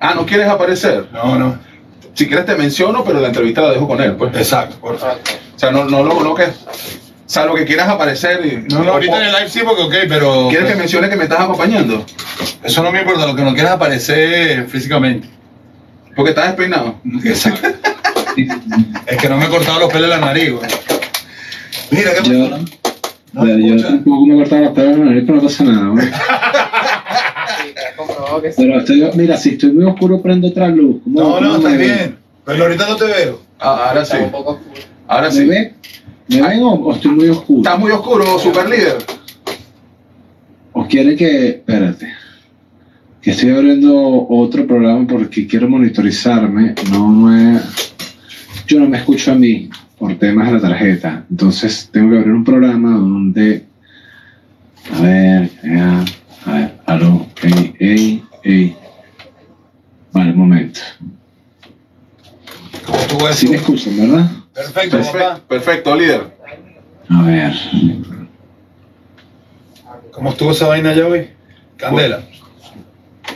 Ah, ¿no quieres aparecer? No, no. Si quieres te menciono, pero la entrevista la dejo con él, pues. Exacto, por favor. O sea, no, no lo coloques. O sea, lo que quieras aparecer. Y, No, no, ahorita en el live sí, porque ok, pero. ¿Quieres que mencione que me estás acompañando? Eso no me importa, lo que no quieras aparecer físicamente. Porque estás despeinado. Exacto. es que no me he cortado los pelos de la nariz, güey. Mira, ¿qué Yo, pasa? ¿No yo, me yo escuchas? tampoco me cortaba los pelos de la nariz, pero no pasa nada. güey. Que. Pero estoy, mira, si estoy muy oscuro, prendo otra luz. ¿Cómo- No, no, está bien. Pero ahorita no te veo. Ah, ahora sí. Un poco oscuro. Ahora ¿Me sí. ven? ¿Me ven o, o estoy muy oscuro? Está muy oscuro, super líder. ¿O quiere que.? Espérate. Que estoy abriendo otro programa porque quiero monitorizarme. No me. Yo no me escucho a mí por temas de la tarjeta. Entonces tengo que abrir un programa donde. A ver, ya, a ver, aló, ey, ey, ey. Vale, un momento. ¿Cómo me escuchan, ¿verdad? Perfecto. Perfecto, perfecto, líder. A ver. ¿Cómo estuvo esa vaina ya hoy? Candela.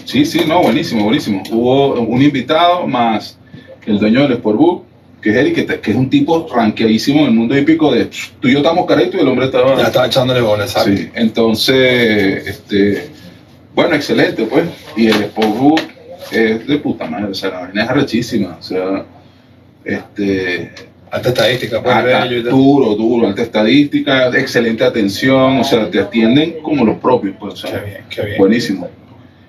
Sí, sí, no, buenísimo, buenísimo. Hubo un invitado más el dueño del Sportbook, que es Eric, que, te- que es un tipo ranqueadísimo en el mundo hípico de tú y yo estamos caretos y el hombre estaba... Ya estaba echándole bola, ¿sabes? Sí, entonces, este, bueno, excelente, pues. Y el Sportbook es de puta madre, o sea, la vaina es arrechísima, o sea, este, Alta estadística, pues. alta- duro, duro, alta estadística, excelente atención, o sea, te atienden como los propios, pues, o sea, Qué bien, qué bien. buenísimo.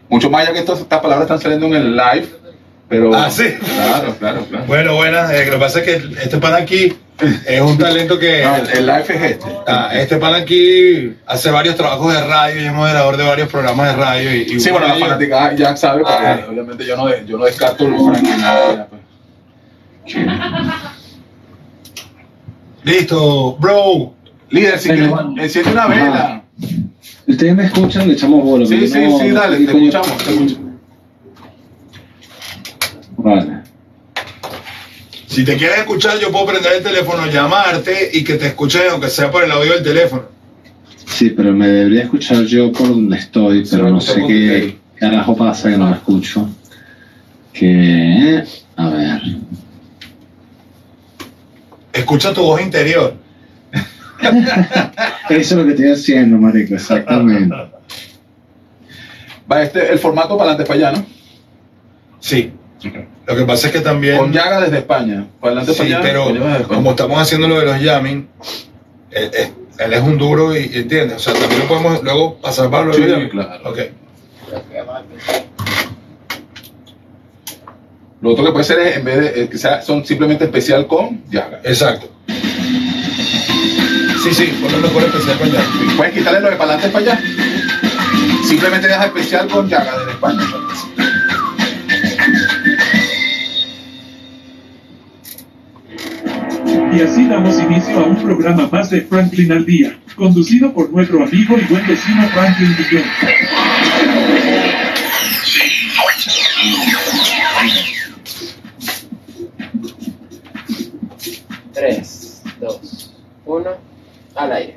Mucho más ya que estas, estas palabras están saliendo en el live, pero... Ah, sí. Claro, claro, claro. Bueno, buenas. eh, lo que pasa es que este pan aquí es un talento que. No, el, el live es este. Ah, este pan aquí hace varios trabajos de radio y es moderador de varios programas de radio. Y, y Sí, bueno, la fanática ya sabe, porque Ah. obviamente yo no, yo no descarto los franquinados. pues. Listo, bro. Líder, si quieres, enciende una vela. Ustedes me escuchan, le echamos bola. Sí, sí, no- sí, dale, ¿qué te escuchamos, te escuchamos. Vale. Si te quieres escuchar, yo puedo prender el teléfono, llamarte y que te escuchen, aunque sea por el audio del teléfono. Sí, pero me debería escuchar yo por donde estoy, pero no sé qué carajo pasa que no me escucho. Que. A ver. Escucha tu voz interior. Eso es lo que estoy haciendo, marico, exactamente. Va, este, el formato para adelante, para allá, ¿no? Sí. Lo que pasa es que también. Con Yaga desde España. Para adelante, Sí, pero con como estamos haciendo lo de los jamming, él, él- él es un duro y entiende. O sea, también lo podemos luego pasar para los Sí, claro. Ok. Lo otro que puede ser es, en vez de, eh, sea, son simplemente especial con Yaga. Exacto. Sí, sí, ponlo mejor especial con jamming. Puedes quitarle lo de para adelante, para allá. Simplemente deja especial con Yaga desde España. Y así damos inicio a un programa más de Franklin al Día, conducido por nuestro amigo y buen vecino Franklin Guillén. Tres, dos, uno, al aire.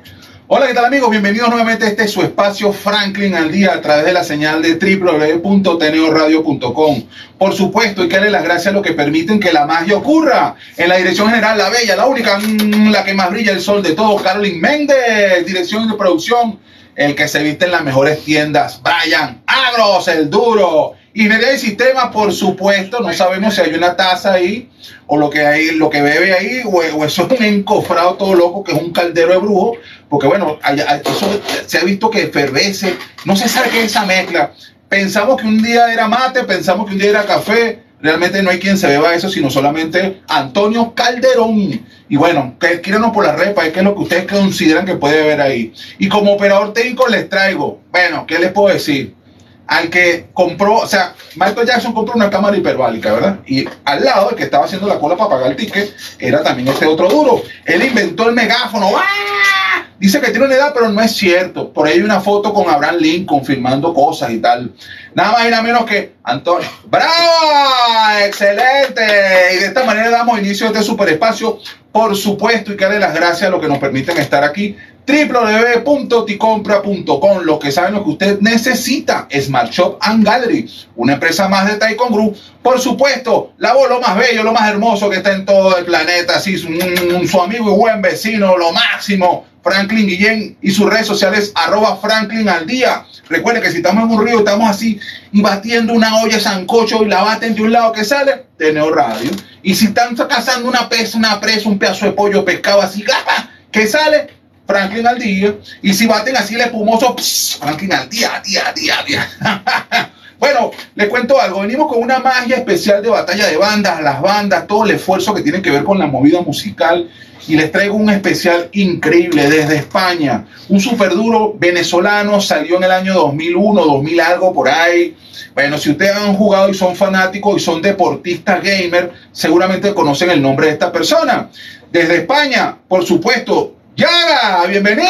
Hola, ¿qué tal amigos? Bienvenidos nuevamente a este su espacio Franklin al día a través de la señal de www.teneoradio.com. Por supuesto, hay que darle las gracias a los que permiten que la magia ocurra. En la dirección general, la bella, la única, mm, la que más brilla el sol de todos, Carolyn Méndez. Dirección de producción, el que se viste en las mejores tiendas, Brian Agros, el duro. Ingeniería de sistema, por supuesto, no sabemos si hay una taza ahí o lo que hay, lo que bebe ahí, o, o eso es un encofrado todo loco que es un caldero de brujo, porque bueno, hay- eso se ha visto que efervece, no se sabe qué es esa mezcla. Pensamos que un día era mate, pensamos que un día era café, realmente no hay quien se beba eso, sino solamente Antonio Calderón. Y bueno, escríbanos por la red para qué es lo que ustedes consideran que puede haber ahí. Y como operador técnico les traigo, bueno, ¿qué les puedo decir? Al que compró, o sea, Michael Jackson compró una cámara hiperbálica, ¿verdad? Y al lado, el que estaba haciendo la cola para pagar el ticket, era también este otro duro. Él inventó el megáfono. ¡Ah! Dice que tiene una edad, pero no es cierto. Por ahí hay una foto con Abraham Lincoln firmando cosas y tal. Nada más y nada menos que Antonio. ¡Bravo! ¡Excelente! Y de esta manera damos inicio a este superespacio. Por supuesto, y que darle las gracias a los que nos permiten estar aquí www.ticompra.com. Los que saben lo que usted necesita, Smart Shop and Gallery, una empresa más de Taikon Group. Por supuesto, la voz lo más bello, lo más hermoso que está en todo el planeta, así su, un- su amigo y buen vecino, lo máximo. Franklin Guillén y sus redes sociales arroba Franklin al día. Recuerden que si estamos en un río, estamos así y batiendo una olla sancocho y la baten de un lado que sale, de Neo Radio. Y si están cazando una pesa, una presa, un pedazo de pollo pescado así, que sale, Franklin al día. Y si baten así el espumoso, pss, Franklin al día, día, día, día. Bueno, les cuento algo. Venimos con una magia especial de batalla de bandas, las bandas, todo el esfuerzo que tiene que ver con la movida musical. Y les traigo un especial increíble desde España. Un super duro venezolano salió en el año 2001, 2000 algo por ahí. Bueno, si ustedes han jugado y son fanáticos y son deportistas gamer, seguramente conocen el nombre de esta persona. Desde España, por supuesto, Yaga, bienvenido.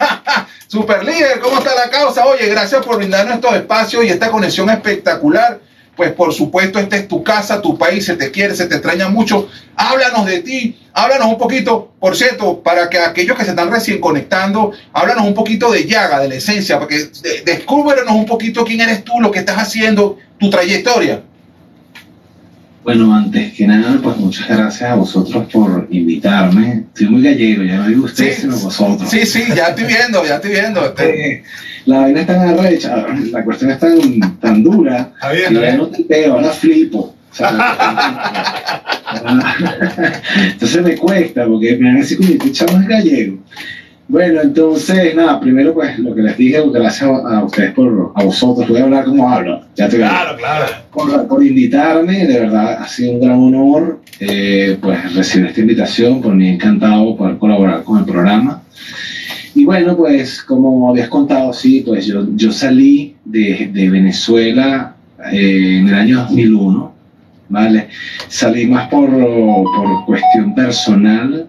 Super líder, ¿cómo está la causa? Oye, gracias por brindarnos estos espacios y esta conexión espectacular. Pues por supuesto, esta es tu casa, tu país, se te quiere, se te extraña mucho. Háblanos de ti, háblanos un poquito, por cierto, para que aquellos que se están recién conectando, háblanos un poquito de Yaga, de la esencia, porque de- descúbrenos un poquito quién eres tú, lo que estás haciendo, tu trayectoria. Bueno, antes que nada, pues muchas gracias a vosotros por invitarme. Estoy muy gallego, ya no digo ustedes, Sí. sino vosotros. Sí, sí, ya estoy viendo, ya estoy viendo. Este- La vaina es tan arrecha, la cuestión es tan, tan dura, Está bien, que ya bien. no te pego, ahora flipo. O sea, entonces me cuesta, porque me han así como que chamo es gallego. Bueno, entonces, nada, primero pues lo que les dije, gracias a, ustedes por, a vosotros, voy a hablar como hablo, ya te Claro, claro. por, por invitarme, de verdad ha sido un gran honor eh, pues recibir esta invitación, por mí encantado poder colaborar con el programa. Y bueno, pues como habías contado, sí, pues yo, yo salí de, de Venezuela eh, en el año 2001, ¿vale? Salí más por, por cuestión personal,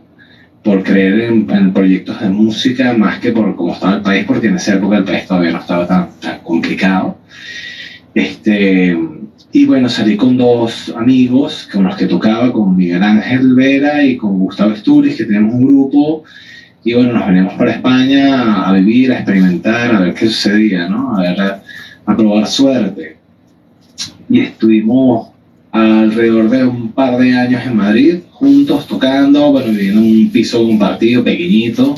por creer en, en proyectos de música, más que por cómo estaba el país, porque en esa época el país todavía no estaba tan, tan complicado. Este, y bueno, salí con dos amigos con los que tocaba, con Miguel Ángel Vera y con Gustavo Esturiz, que tenemos un grupo. Y bueno, nos venimos para España a vivir, a experimentar, a ver qué sucedía, ¿no? A ver, a, a probar suerte. Y estuvimos alrededor de un par de años en Madrid, juntos, tocando, bueno, viviendo en un piso compartido, pequeñito.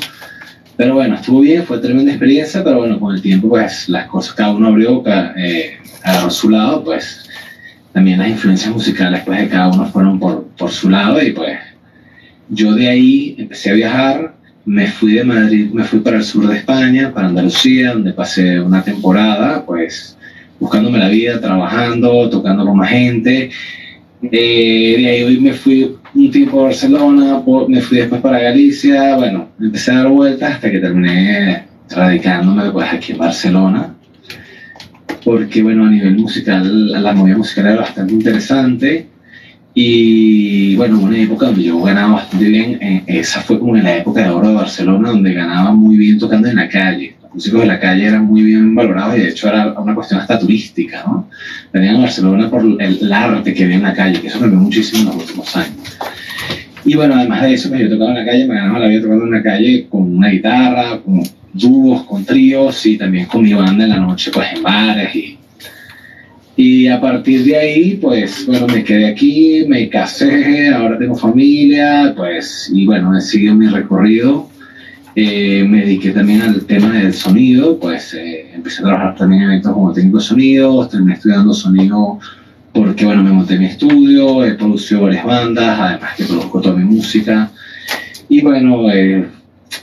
Pero bueno, estuvo bien, fue tremenda experiencia, pero bueno, con el tiempo, pues las cosas, cada uno abrió, ca- eh, su lado, pues también las influencias musicales, pues de cada uno fueron por, por su lado y pues yo de ahí empecé a viajar, me fui de Madrid, me fui para el sur de España, para Andalucía, donde pasé una temporada, pues buscándome la vida, trabajando, tocando con más gente. De ahí me fui un tiempo a Barcelona, me fui después para Galicia, bueno, empecé a dar vueltas hasta que terminé radicándome pues aquí en Barcelona porque bueno, a nivel musical, la movida musical era bastante interesante y bueno, una época donde yo ganaba bastante bien, eh, esa fue como en la época de oro de Barcelona, donde ganaba muy bien tocando en la calle. Músicos de la calle eran muy bien valorados y de hecho era una cuestión hasta turística, ¿no? Venían a Barcelona por el arte que había en la calle, que eso cambió muchísimo en los últimos años. Y bueno, además de eso, pues yo tocaba en la calle, me ganaba la vida tocando en la calle con una guitarra, con dúos, con tríos y también con mi banda en la noche, pues en bares y y a partir de ahí, pues bueno, me quedé aquí, me casé, ahora tengo familia, pues, y bueno, he seguido mi recorrido. Eh, me dediqué también al tema del sonido, pues eh, empecé a trabajar también en eventos como técnico de sonido, terminé estudiando sonido porque, bueno, me monté mi estudio, he producido varias bandas, además que produzco toda mi música. Y bueno, eh,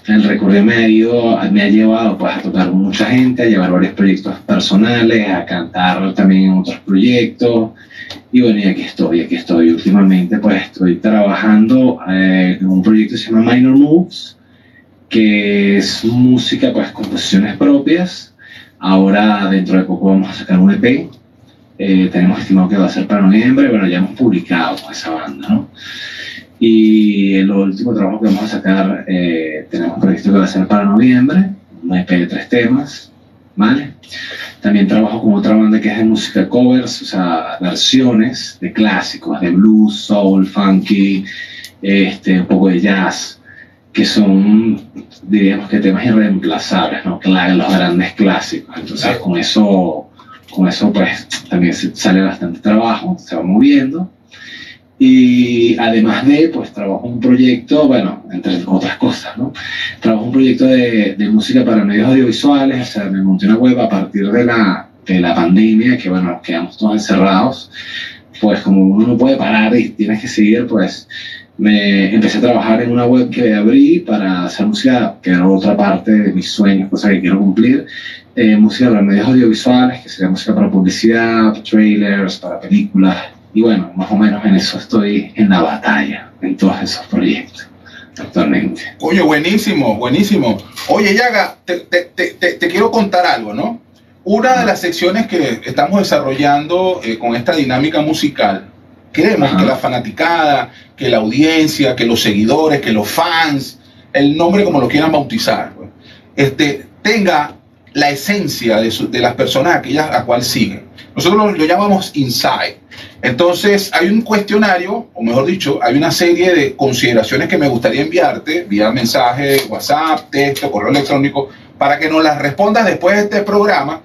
el recorrido me ha ido, me ha llevado pues a tocar con mucha gente, a llevar varios proyectos personales, a cantar también en otros proyectos. Y bueno, y aquí estoy, aquí estoy. Últimamente pues estoy trabajando eh, en un proyecto que se llama Minor Moves, que es música, pues composiciones propias. Ahora dentro de poco vamos a sacar un EP. Eh, tenemos estimado que va a ser para noviembre, bueno, ya hemos publicado con esa banda, ¿no? Y el último trabajo que vamos a sacar, eh, tenemos previsto que va a ser para noviembre, un EP de tres temas, ¿vale? También trabajo con otra banda que es de música covers, o sea, versiones de clásicos, de blues, soul, funky, este, un poco de jazz. Que son, diríamos que temas irreemplazables, ¿no? Los grandes clásicos. Entonces, con eso, con eso, pues, también sale bastante trabajo, se va moviendo. Y además de, pues, trabajo un proyecto, bueno, entre otras cosas, ¿no? Trabajo un proyecto de, de música para medios audiovisuales, o sea, me monté una web a partir de la, de la pandemia, que, bueno, quedamos todos encerrados, pues como uno no puede parar y tienes que seguir, pues me empecé a trabajar en una web que abrí para hacer música, que era otra parte de mis sueños, cosa que quiero cumplir, eh, música para medios audiovisuales, que sería música para publicidad, trailers, para películas, y bueno, más o menos en eso estoy en la batalla, en todos esos proyectos actualmente. Oye, buenísimo, buenísimo. Oye, Yaga, te- te- te- te quiero contar algo, ¿no? Una de las secciones que estamos desarrollando eh, con esta dinámica musical, queremos Ajá. que la fanaticada, que la audiencia, que los seguidores, que los fans, el nombre como lo quieran bautizar, pues, este, tenga la esencia de, su- de las personas aquellas a cual siguen. Nosotros lo, lo llamamos insight. Entonces, hay un cuestionario, o mejor dicho, hay una serie de consideraciones que me gustaría enviarte vía mensaje, WhatsApp, texto, correo electrónico, para que nos las respondas después de este programa,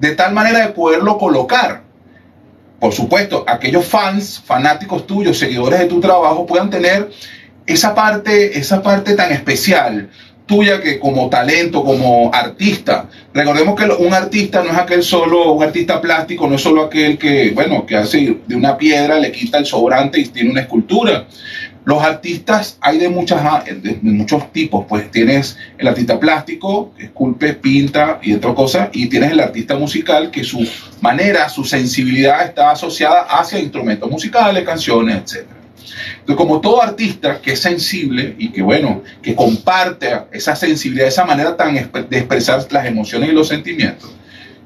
de tal manera de poderlo colocar. Por supuesto, aquellos fans, fanáticos tuyos, seguidores de tu trabajo, puedan tener esa parte, esa parte tan especial tuya que como talento, como artista. Recordemos que un artista no es aquel solo, un artista plástico no es solo aquel que, bueno, que hace de una piedra, le quita el sobrante y tiene una escultura. Los artistas hay de, muchas, de, de muchos tipos, pues tienes el artista plástico, esculpe, pinta y otra cosa, y tienes el artista musical que su manera, su sensibilidad está asociada hacia instrumentos musicales, canciones, etcétera. Entonces, como todo artista que es sensible y que, bueno, que comparte esa sensibilidad, esa manera tan de expresar las emociones y los sentimientos,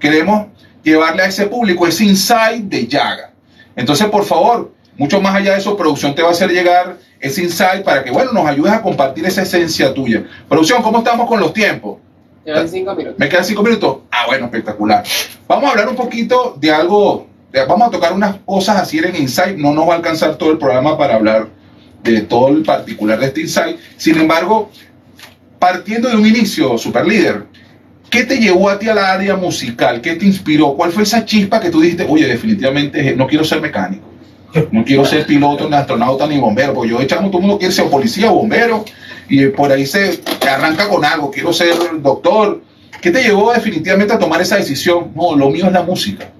queremos llevarle a ese público ese insight de Yaga. Entonces, por favor, mucho más allá de eso, producción te va a hacer llegar ese insight para que, bueno, nos ayudes a compartir esa esencia tuya. Producción, ¿cómo estamos con los tiempos? Llevan cinco minutos. ¿Me quedan cinco minutos? Ah, bueno, espectacular. Vamos a hablar un poquito de algo, de- vamos a tocar unas cosas así en Insight, no nos va a alcanzar todo el programa para hablar de todo el particular de este Insight. Sin embargo, partiendo de un inicio, super líder, ¿qué te llevó a ti a la área musical? ¿Qué te inspiró? ¿Cuál fue esa chispa que tú dijiste, oye, definitivamente no quiero ser mecánico? No quiero ser piloto, ni astronauta, ni bombero, porque yo de chamo todo el mundo quiere ser policía, bombero, y por ahí se arranca con algo, quiero ser doctor. ¿Qué te llevó definitivamente a tomar esa decisión? No, lo mío es la música.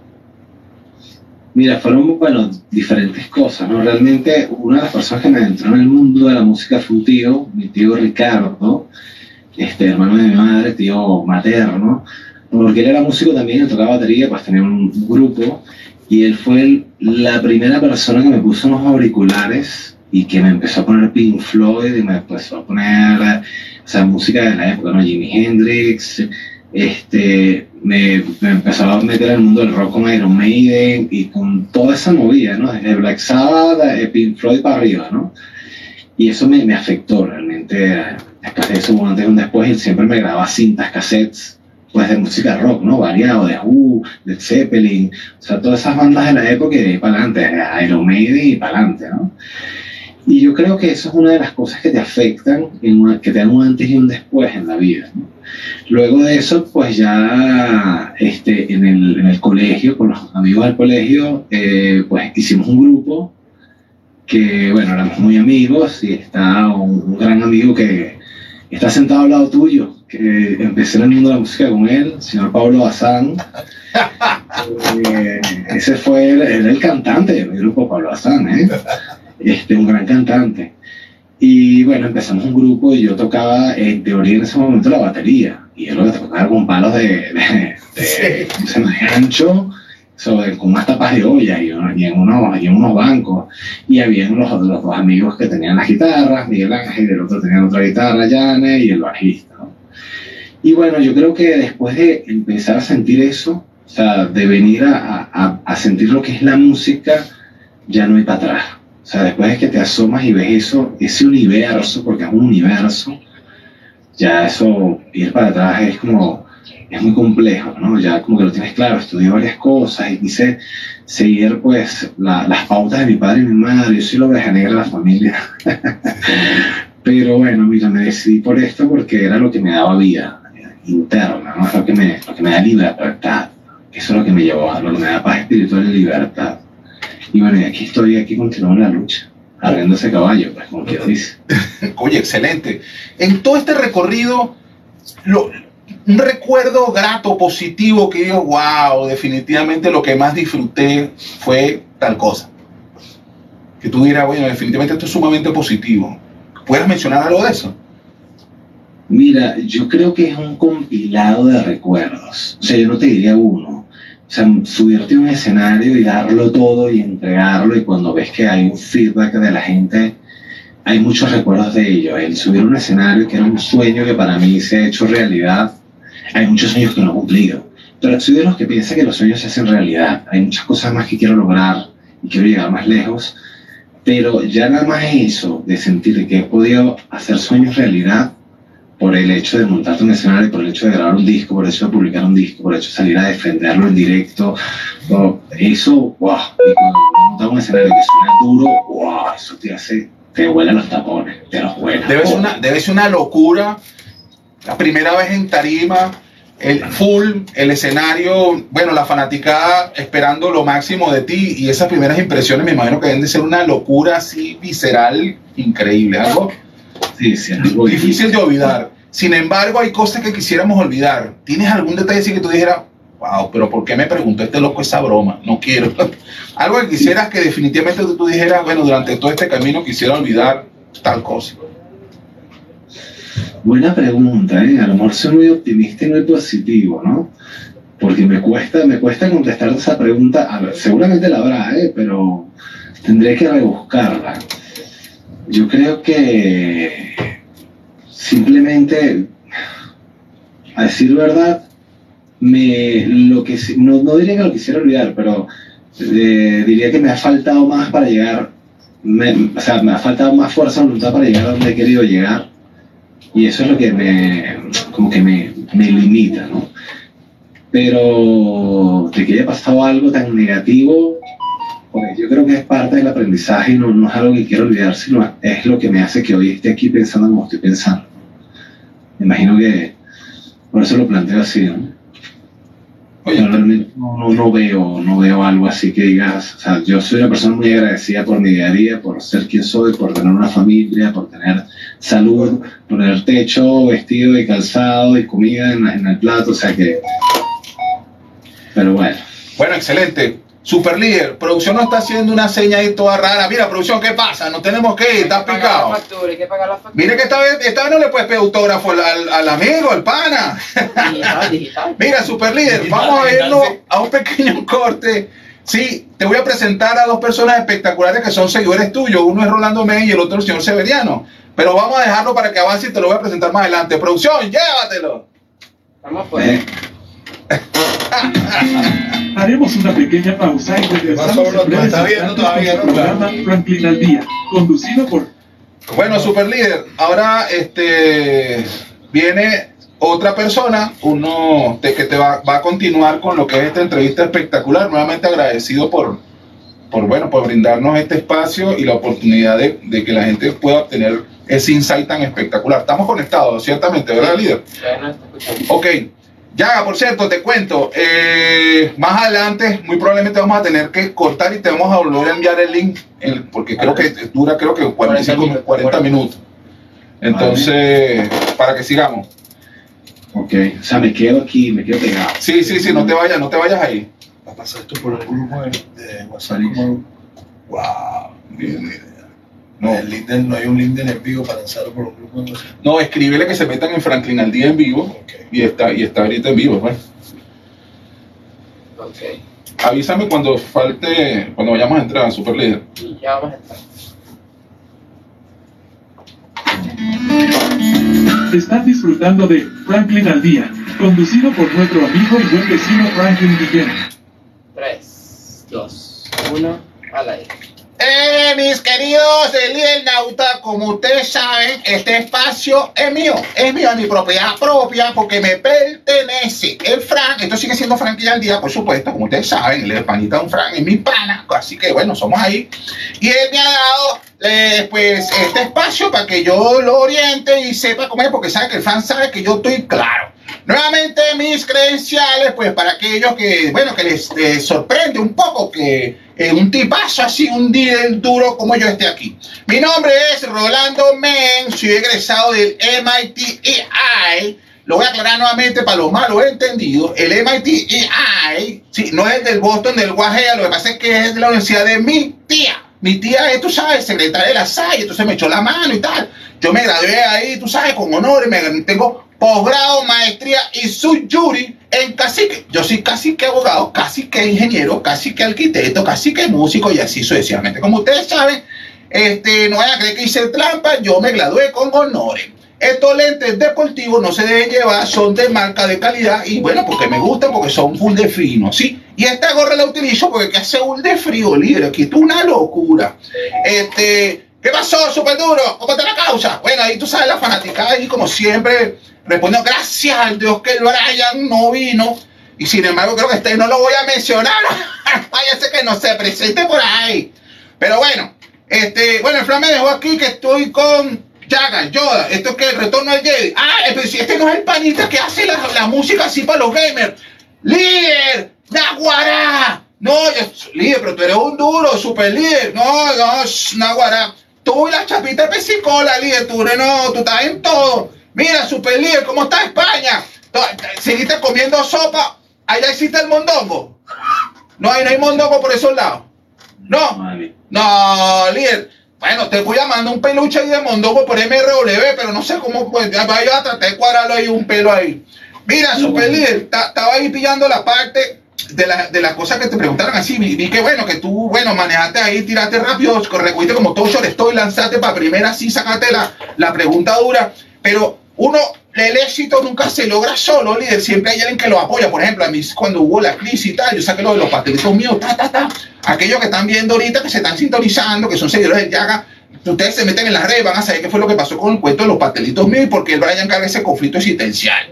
Mira, fueron, bueno, diferentes cosas, ¿no? Realmente una de las personas que me entró en el mundo de la música fue un tío, mi tío Ricardo, este, hermano de mi madre, tío materno, porque él era músico también, él tocaba batería, pues tenía un grupo, y él fue la primera persona que me puso unos auriculares y que me empezó a poner Pink Floyd y me empezó a poner, o música de la época, ¿no? Jimi Hendrix, este, me, empezó a meter el mundo del rock con Iron Maiden y con toda esa movida, ¿no? Desde Black Sabbath, de Pink Floyd para arriba, ¿no? Y eso me, afectó realmente. Después de eso, antes un después, él siempre me grababa cintas, cassettes, pues de música rock, ¿no? Variado, de Who, de Zeppelin, o sea, todas esas bandas de la época y de ahí para adelante, de Iron Maiden y para adelante, ¿no? Y yo creo que eso es una de las cosas que te afectan, en una- que te dan un antes y un después en la vida, ¿no? Luego de eso, pues ya este, en, el, en el colegio, con los amigos del colegio, eh, pues hicimos un grupo que, bueno, éramos muy amigos y está un, un gran amigo que está sentado al lado tuyo, que empecé en el mundo de la música con él, el señor Pablo Bazán. Eh, ese fue el, era el cantante de mi grupo, Pablo Bazán, ¿eh? este, un gran cantante. Y bueno, empezamos un grupo y yo tocaba en teoría en ese momento la batería. Y él lo que tocaba con palos de, de, de, de gancho, sobre, con unas tapas de olla y, y en unos, y en unos bancos. Y había los, los dos amigos que tenían las guitarras, Miguel Ángel, y el otro tenía otra guitarra, Yane, y el bajista. Y bueno, yo creo que después de empezar a sentir eso, o sea, de venir a, a, a sentir lo que es la música, ya no hay para atrás. O sea, después de que te asomas y ves eso, ese universo, porque es un universo, ya eso, ir para atrás es como, es muy complejo, ¿no? Ya como que lo tienes claro, estudié varias cosas y quise seguir pues la- las pautas de mi padre y mi madre, yo soy la oveja negra la familia. Pero bueno, mira, me decidí por esto porque era lo que me daba vida interna, lo, que me, lo que me da libertad. Eso es lo que me llevó a lo que me da paz espiritual y libertad. Y bueno, y aquí estoy, aquí continuando la lucha, arreando ese caballo, pues, como quien dice. Oye, excelente. En todo este recorrido, lo- un recuerdo grato, positivo, que digo, wow, definitivamente lo que más disfruté fue tal cosa. Que tú dirás, bueno, definitivamente esto es sumamente positivo. ¿Puedes mencionar algo de eso? Mira, yo creo que es un compilado de recuerdos. O sea, yo no te diría uno. O sea, subirte a un escenario y darlo todo y entregarlo y cuando ves que hay un feedback de la gente, hay muchos recuerdos de ello. El subir a un escenario que era un sueño que para mí se ha hecho realidad, hay muchos sueños que no he cumplido. Pero soy de los que piensa que los sueños se hacen realidad. Hay muchas cosas más que quiero lograr y quiero llegar más lejos. Pero ya nada más eso, de sentir que he podido hacer sueños realidad, por el hecho de montarte un escenario, por el hecho de grabar un disco, por el hecho de publicar un disco, por el hecho de salir a defenderlo en directo. Eso, wow. Y cuando montas un escenario que suena duro, wow, eso te hace, te vuelan los tapones, te los vuelan. Debe ser una, debe ser una locura. La primera vez en tarima, el full, el escenario, bueno, la fanaticada esperando lo máximo de ti y esas primeras impresiones me imagino que deben de ser una locura así visceral, increíble, algo Sí, sí, algo difícil de olvidar. Sin embargo, hay cosas que quisiéramos olvidar. ¿Tienes algún detalle así que tú dijeras, wow, pero ¿por qué me preguntó este loco esa broma? No quiero. Algo que quisieras que definitivamente tú dijeras, bueno, durante todo este camino quisiera olvidar tal cosa. Buena pregunta, ¿eh? A lo mejor soy muy optimista y muy positivo, ¿no? Porque me cuesta, me cuesta contestar esa pregunta. Seguramente la habrá, ¿eh? Pero tendré que rebuscarla. Yo creo que simplemente, a decir verdad, me, lo que, no, no diría que lo quisiera olvidar, pero eh, diría que me ha faltado más para llegar, me- o sea, me ha faltado más fuerza voluntad para llegar a donde he querido llegar. Y eso es lo que me, como que me, me limita, ¿no? Pero de que haya pasado algo tan negativo, pues yo creo que es parte del aprendizaje y no, no es algo que quiero olvidar, sino es lo que me hace que hoy esté aquí pensando como estoy pensando. Imagino que por eso lo planteo así, ¿no? Oye, Pero realmente no, no, no veo, no veo algo así que digas, o sea, yo soy una persona muy agradecida por mi día a día, por ser quien soy, por tener una familia, por tener salud, por tener techo, vestido y calzado y comida en, en el plato, o sea que... Pero bueno, Bueno, excelente. Super líder, producción nos está haciendo una seña ahí toda rara. Mira, producción, ¿qué pasa? No tenemos que ir, Hay que pagar picado. la factura, hay que pagar la factura. Mire que esta vez, esta vez no le puedes pedir autógrafo al, al- al amigo, al pana. Digital, digital. Mira, super líder, Digital, vamos a irnos sí. a un pequeño corte. Sí, te voy a presentar a dos personas espectaculares que son seguidores tuyos. Uno es Rolando May y el otro el señor Severiano. Pero vamos a dejarlo para que avance y te lo voy a presentar más adelante. Producción, llévatelo. Vamos pues. Haremos una pequeña pausa y regresamos pasó, breves ¿Está viendo todavía, con el Roto? programa Franklin al Día, conducido por Bueno, super líder, ahora este viene otra persona, uno de que te va, va a continuar con lo que es esta entrevista espectacular. Nuevamente agradecido por, por bueno, por brindarnos este espacio y la oportunidad de, de que la gente pueda obtener ese insight tan espectacular. Estamos conectados, ciertamente, ¿verdad, líder? No. Ok. Ya, por cierto, te cuento, eh, más adelante muy probablemente vamos a tener que cortar y te vamos a volver a enviar el link, el- porque creo que dura creo que 45 minutos, 40 minutos. Entonces, para que sigamos. ok, o sea, me quedo aquí, me quedo pegado. Sí, sí, sí, no te vayas, no te vayas ahí. Va a pasar esto por el grupo de, WhatsApp. Wow, bien idea. No. El link del- no hay un link del envío para lanzarlo por un grupo de. No, escríbele que se metan en Franklin al día en vivo y está, y está ahorita en vivo. pues. Ok. Avísame cuando falte, cuando vayamos a entrar, super líder. Y ya vamos a entrar. Están disfrutando de Franklin al Día, conducido por nuestro amigo y buen vecino Franklin Guillén. 3, 2, 1, al aire. Mis queridos del Nauta, como ustedes saben, este espacio es mío, es mío, es mi propiedad propia, porque me pertenece. El Frank, esto sigue siendo Franquilla al día, por supuesto, como ustedes saben, el panita de un Frank es mi pana, así que bueno, somos ahí. Y él me ha dado, eh, pues, este espacio para que yo lo oriente y sepa cómo es, porque sabe que el Frank sabe que yo estoy claro. Nuevamente mis credenciales, pues para aquellos que, bueno, que les eh, sorprende un poco que eh, un tipazo así, un día duro como yo esté aquí. Mi nombre es Rolando Men, soy egresado del MIT EI. Lo voy a aclarar nuevamente para los malos entendidos. El MIT EI, sí, no es del Boston, del Guajea, lo que pasa es que es de la universidad de mi tía. Mi tía es, tú sabes, secretaria de la SAI, entonces me echó la mano y tal. Yo me gradué ahí, tú sabes, con honores, me tengo posgrado, maestría y su jury en cacique. Yo soy cacique abogado, cacique ingeniero, cacique arquitecto, cacique músico y así sucesivamente. Como ustedes saben, este, no vayan a creer que hice trampa, yo me gradué con honores. Estos lentes deportivos no se deben llevar, son de marca de calidad y bueno, porque me gustan, porque son full de fino, ¿sí? Y esta gorra la utilizo porque hace un de frío libre, aquí es una locura. Este, ¿qué pasó, super duro? ¿Cómo está la causa? Bueno, ahí tú sabes la fanática ahí como siempre respondió, gracias al Dios que el Brian no vino. Y sin embargo, creo que este no lo voy a mencionar. Váyase que no se presente por ahí. Pero bueno, este, bueno, el Flan me dejó aquí que estoy con Jaga, Yoda. Esto es que el retorno al Jedi. Ah, este no es el panita que hace la, la música así para los gamers. Líder, Naguará. No, líder, pero tú eres un duro, super líder. No, no, Naguará. Tú y la chapita de pesicola, líder. Tú no, tú estás en todo. Mira, super líder, ¿cómo está España? ¿Seguiste comiendo sopa? ¿Allá existe el mondongo? No hay, no hay mondongo por esos lados. No, no, líder. Bueno, te voy a mandar un peluche ahí de mondongo por MRW, pero no sé cómo, pues, vaya a tratar de cuadrarlo ahí un pelo ahí. Mira, super líder, estaba ahí pillando la parte de, la, de las cosas que te preguntaron así. Vi, vi, que bueno, que tú, bueno, manejaste ahí, tiraste rápido, correciste como todo yo estoy, lanzaste para primera, así sacaste la, la pregunta dura. Pero uno, el éxito nunca se logra solo, líder. Siempre hay alguien que lo apoya. Por ejemplo, a mí cuando hubo la crisis y tal, yo saqué lo de los pastelitos míos, ta, ta, ta. Aquellos que están viendo ahorita, que se están sintonizando, que son seguidores del Yaga, ustedes se meten en las redes, van a saber qué fue lo que pasó con el cuento de los pastelitos míos y porque el Brian carga ese conflicto existencial.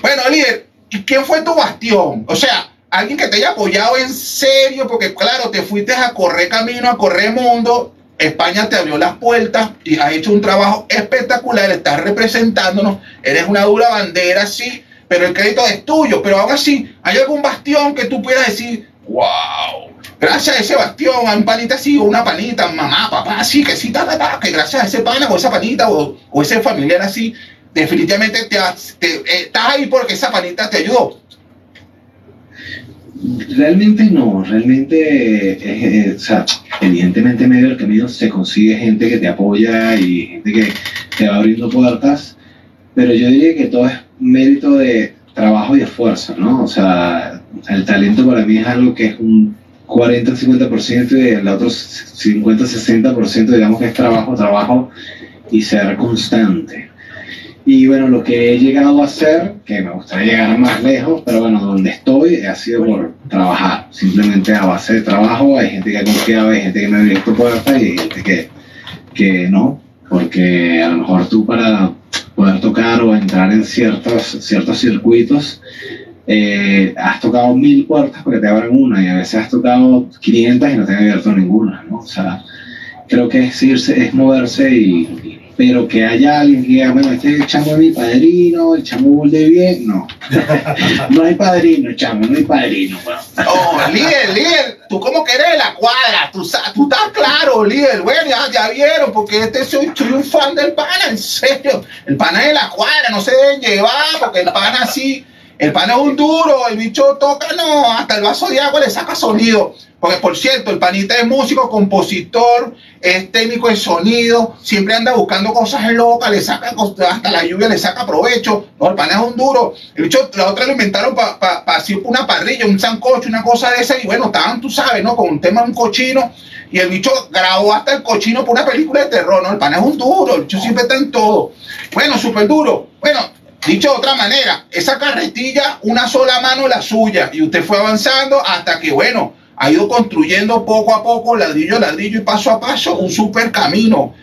Bueno, líder, ¿y quién fue tu bastión? O sea, alguien que te haya apoyado en serio, porque claro, te fuiste a correr camino, a correr mundo, España te abrió las puertas y has hecho un trabajo espectacular, estás representándonos, eres una dura bandera, sí, pero el crédito es tuyo. Pero aún así, ¿hay algún bastión que tú puedas decir, wow, gracias a ese bastión, a un panita así, o una panita, mamá, papá, así, que sí, ta, ta, que gracias a ese pana o esa panita o, ese familiar así, definitivamente te, te eh, estás ahí porque esa panita te ayudó? Realmente no, realmente, eh, eh, o sea, evidentemente en medio del camino se consigue gente que te apoya y gente que te va abriendo puertas, pero yo diría que todo es mérito de trabajo y esfuerzo, ¿no? O sea, el talento para mí es algo que es un 40-50% y el otro 50-60% digamos que es trabajo, trabajo y ser constante. Y bueno, lo que he llegado a hacer, que me gustaría llegar más lejos, pero bueno, donde estoy ha sido por trabajar, simplemente a base de trabajo. Hay gente que ha confiado, hay gente que me ha abierto puertas y hay gente que, que no, porque a lo mejor tú para poder tocar o entrar en ciertos, ciertos circuitos, eh, has tocado mil puertas porque te abren una y a veces has tocado 500 y no te han abierto ninguna, ¿no? O sea, creo que es irse, es moverse y, pero que haya alguien que diga, bueno, este chamo es mi padrino, el chamo de bien, no. no hay padrino, chamo, no hay padrino. Bueno. Oh, líder, líder, tú como que eres de la cuadra, tú, tú estás claro, líder, bueno, ya, vieron, porque este soy, soy, un fan del pana, en serio. El pana es de la cuadra, no se deben llevar, porque el pana así, el pana es un duro, el bicho toca, no, hasta el vaso de agua le saca sonido. Porque por cierto, el panita es músico, compositor, es técnico de sonido, siempre anda buscando cosas locas, le saca hasta la lluvia le saca provecho. No, el pana es un duro. El bicho, la otra lo inventaron para pa, pa, una parrilla, un sancocho, una cosa de esa, y bueno, estaban, tú sabes, ¿no? Con un tema de un cochino, y el bicho grabó hasta el cochino por una película de terror, ¿no? El pana es un duro, el bicho siempre está en todo. Bueno, súper duro. Bueno, Dicho de otra manera, esa carretilla, una sola mano la suya, y usted fue avanzando hasta que, bueno, ha ido construyendo poco a poco, ladrillo a ladrillo y paso a paso, un super camino.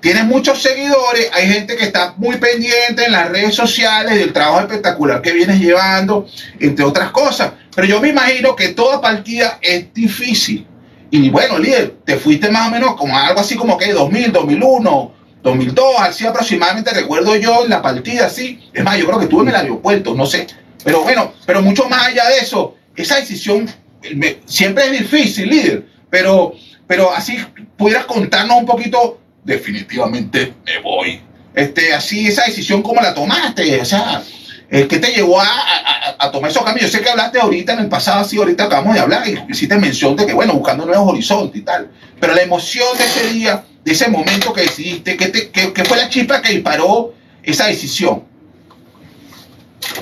Tienes muchos seguidores, hay gente que está muy pendiente en las redes sociales del trabajo espectacular que vienes llevando, entre otras cosas. Pero yo me imagino que toda partida es difícil. Y bueno, líder, te fuiste más o menos como algo así como que 2000, 2001, 2002, así aproximadamente recuerdo yo en la partida, así. Es más, yo creo que estuve en el aeropuerto, no sé. Pero bueno, pero mucho más allá de eso, esa decisión eh, siempre es difícil, líder. Pero, pero así pudieras contarnos un poquito, definitivamente me voy. Este, así, esa decisión, ¿cómo la tomaste? O sea, eh, ¿qué te llevó a, a- a- tomar esos caminos? Yo sé que hablaste ahorita en el pasado, así ahorita acabamos de hablar y hiciste mención de que, bueno, buscando nuevos horizontes y tal. Pero la emoción de ese día, de ese momento que decidiste, ¿qué, te- qué- fue la chispa que disparó esa decisión?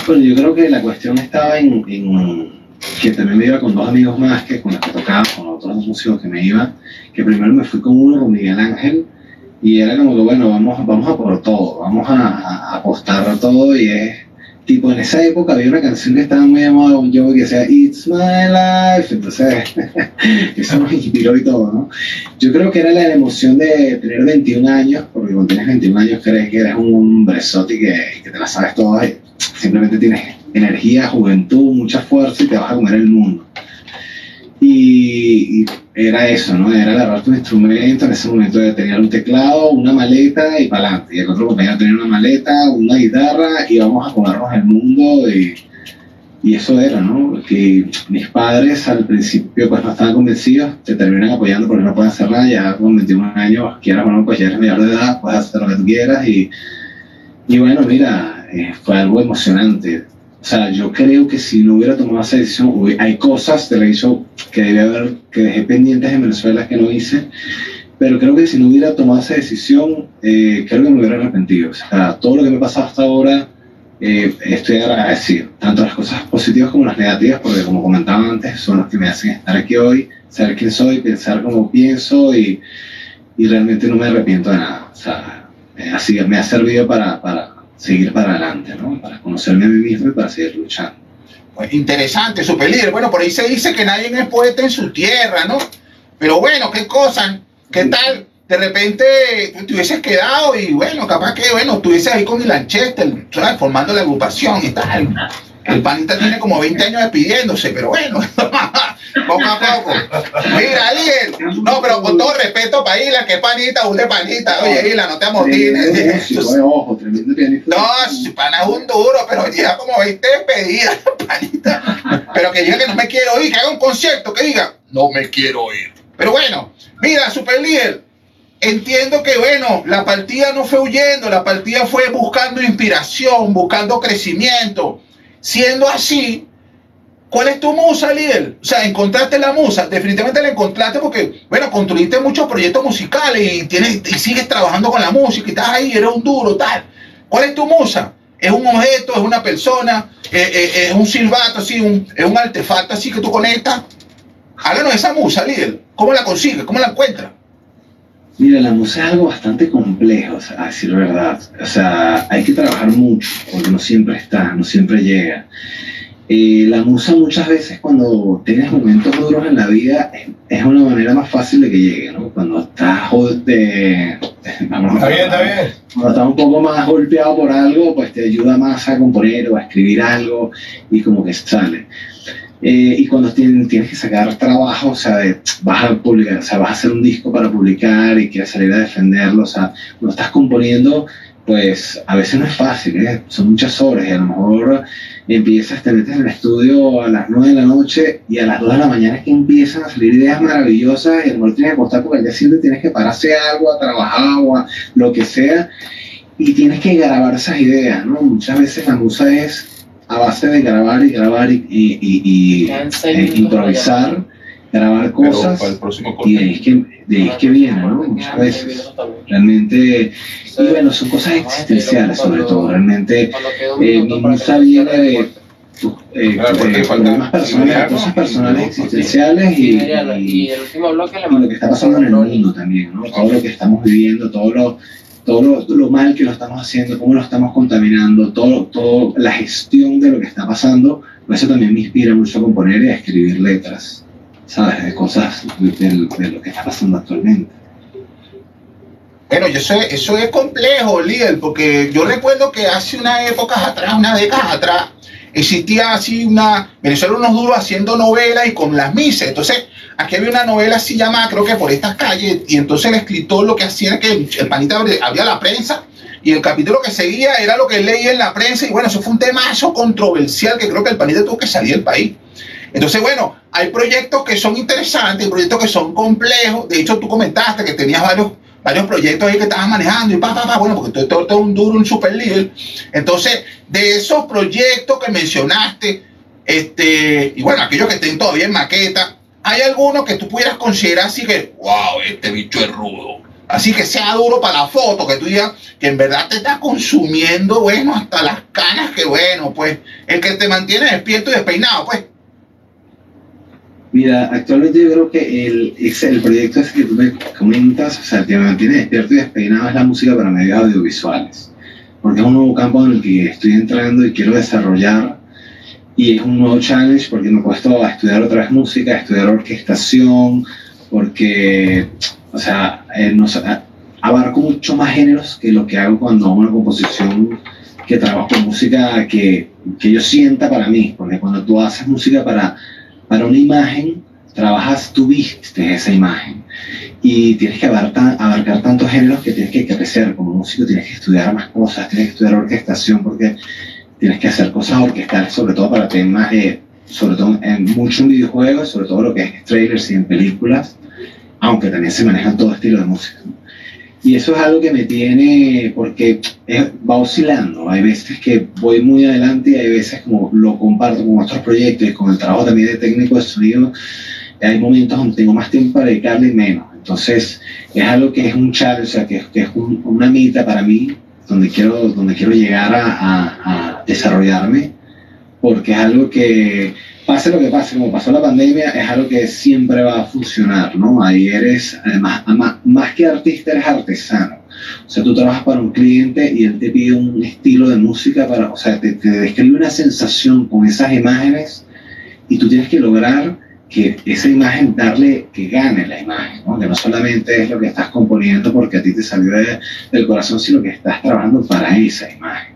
Bueno, yo creo que la cuestión estaba en, en que también me iba con dos amigos más que con los que tocaba, con otros dos músicos que me iba, que primero me fui con uno, con Miguel Ángel, y era como que, bueno, vamos, vamos a por todo, vamos a- a apostar a todo, y es, tipo, en esa época había una canción que estaba muy moda, un Jovi que decía, It's my life, entonces, eso nos inspiró y todo, ¿no? Yo creo que era la emoción de tener 21 años, porque cuando tienes 21 años crees que eres un hombrezote y que, que te la sabes todas, simplemente tienes energía, juventud, mucha fuerza y te vas a comer el mundo. Y, era eso, ¿no? Era agarrar tu instrumento, en ese momento tener un teclado, una maleta y para adelante. Y el otro compañero tenía una maleta, una guitarra y vamos a comernos el mundo y, y eso era, ¿no? Que mis padres al principio pues no estaban convencidos, te terminan apoyando porque no pueden hacer nada, ya con 21 años, quieras o no, pues ya eres mayor de edad, puedes hacer lo que tú quieras y, y bueno, mira, eh, fue algo emocionante. O sea, yo creo que si no hubiera tomado esa decisión, hay cosas de la hizo que debía haber, que dejé pendientes en Venezuela que no hice, pero creo que si no hubiera tomado esa decisión, eh, creo que me hubiera arrepentido. O sea, todo lo que me ha pasado hasta ahora, eh, estoy agradecido, tanto las cosas positivas como las negativas, porque como comentaba antes, son los que me hacen estar aquí hoy, saber quién soy, pensar como pienso y, y realmente no me arrepiento de nada. O sea, eh, así me ha servido para, para seguir para adelante, ¿no? Para conocerme a mí mismo y para seguir luchando. Pues, interesante, super líder. Bueno, por ahí se dice que nadie es poeta en su tierra, ¿no? Pero bueno, qué cosa, qué tal. De repente tú te hubieses quedado y bueno, capaz que, bueno, estuvieses ahí con el Lanchester, ¿sabes? Formando la agrupación y tal. El panita tiene como 20 años despidiéndose, pero bueno, poco a poco. Mira, líder. No, pero con todo respeto para Isla, que panita, usted panita. Oye, Isla, no te amotines. músico, ojo, tremendo pianista. No, pana es un duro, pero lleva como 20 despedidas, panita. Pero que diga que no me quiero ir, que haga un concierto, que diga, no me quiero ir. Pero bueno, mira, super líder, entiendo que bueno, la partida no fue huyendo, la partida fue buscando inspiración, buscando crecimiento. Siendo así, ¿cuál es tu musa, líder? O sea, encontraste la musa, definitivamente la encontraste porque, bueno, construiste muchos proyectos musicales y, tienes, y sigues trabajando con la música y estás ahí, eres un duro, tal. ¿Cuál es tu musa? ¿Es un objeto? ¿Es una persona? ¿Es, es- es un silbato así? ¿Es un artefacto así que tú conectas? Háganos esa musa, líder. ¿Cómo la consigues? ¿Cómo la encuentras? Mira, la música es algo bastante complejo, a decir verdad. O sea, hay que trabajar mucho, porque no siempre está, no siempre llega. Eh, la musa muchas veces cuando tienes momentos duros en la vida es, es una manera más fácil de que llegue, ¿no? Cuando estás de- vamos, Está bien, está bien. cuando estás un poco más golpeado por algo, pues te ayuda más a componer o a escribir algo y como que sale. Eh, y cuando tien- tienes que sacar trabajo, o sea, de- vas a publicar, o sea, vas a hacer un disco para publicar y quieres salir a defenderlo, o sea, cuando estás componiendo, pues a veces no es fácil, ¿eh? son muchas horas y a lo mejor empiezas, te metes en el estudio a las 9 de la noche y a las 2 de la mañana es que empiezan a salir ideas maravillosas y lo mejor tienes que acostar porque al día siguiente tienes que pararse algo, a trabajar o a lo que sea y tienes que grabar esas ideas, ¿no? Muchas veces la musa es a base de grabar y grabar y, y- eh, improvisar, grabar cosas próximo y de ahí es que, de ahí es que viene, ¿no? Muchas veces. Realmente, y bueno, son cosas existenciales sobre todo, realmente eh, mi musa viene de tus eh, Claro, porque eh, falta- problemas personales, cosas personales existenciales y, Y y- el último bloque le y lo que está pasando en el mundo también, ¿no? Todo lo que estamos viviendo, todo lo, todo lo, lo mal que lo estamos haciendo, cómo lo estamos contaminando, todo, todo la gestión de lo que está pasando, pues eso también me inspira mucho a componer y a escribir letras. ¿Sabes? De cosas, de, lo que está pasando actualmente. Bueno, yo sé, eso es complejo, líder, porque yo recuerdo que hace unas épocas atrás, unas décadas atrás, existía así una, Venezuela unos duros haciendo novelas y con las misas. Entonces, aquí había una novela así llamada, creo que por estas calles, y entonces el escritor lo que hacía era que el, el panita abría la prensa y el capítulo que seguía era lo que leía en la prensa, y bueno, eso fue un tema eso controversial que creo que el panita tuvo que salir del país. Entonces, bueno, hay proyectos que son interesantes, hay proyectos que son complejos. De hecho, tú comentaste que tenías varios, varios proyectos ahí que estabas manejando y pa, pa, pa, bueno, porque tú tú- tú eres un duro, un super líder. Entonces, de esos proyectos que mencionaste, este, y bueno, aquellos que estén todavía en maqueta, ¿hay alguno que tú pudieras considerar así que, wow, este bicho es rudo? Así que sea duro para la foto, que tú digas que en verdad te está consumiendo, bueno, hasta las canas, que bueno, pues, el que te mantiene despierto y despeinado, pues. Mira, actualmente yo creo que el, el proyecto ese que tú me comentas, o sea, que me mantiene despierto y despeinado es la música para medios audiovisuales. Porque es un nuevo campo en el que estoy entrando y quiero desarrollar. Y es un nuevo challenge porque me he puesto a estudiar otra vez música, a estudiar orquestación, porque, o sea, eh, no abarco mucho más géneros que lo que hago cuando hago una composición que trabajo con música que, que yo sienta para mí. Porque cuando tú haces música para para una imagen, trabajas, tú viste esa imagen y tienes que abarcar, abarcar tantos géneros que tienes que crecer como músico, tienes que estudiar más cosas, tienes que estudiar orquestación porque tienes que hacer cosas orquestales, sobre todo para temas, eh, sobre todo en mucho en videojuegos, sobre todo lo que es trailers y en películas, aunque también se manejan todo estilo de música. Y eso es algo que me tiene, porque va oscilando. Hay veces que voy muy adelante y hay veces como lo comparto con otros proyectos y con el trabajo también de técnico de sonido. Hay momentos donde tengo más tiempo para dedicarle y menos. Entonces, es algo que es un challenge, o sea, que, es- un- una meta para mí, donde quiero, donde quiero llegar a desarrollarme, porque es algo que, pase lo que pase, como pasó la pandemia, es algo que siempre va a funcionar, ¿no? Ahí eres, además, ama- más que artista, eres artesano. O sea, tú trabajas para un cliente y él te pide un estilo de música para, o sea, te, te describe una sensación con esas imágenes y tú tienes que lograr que esa imagen, darle, que gane la imagen, ¿no? Que no solamente es lo que estás componiendo porque a ti te salió de- del corazón, sino que estás trabajando para esa imagen.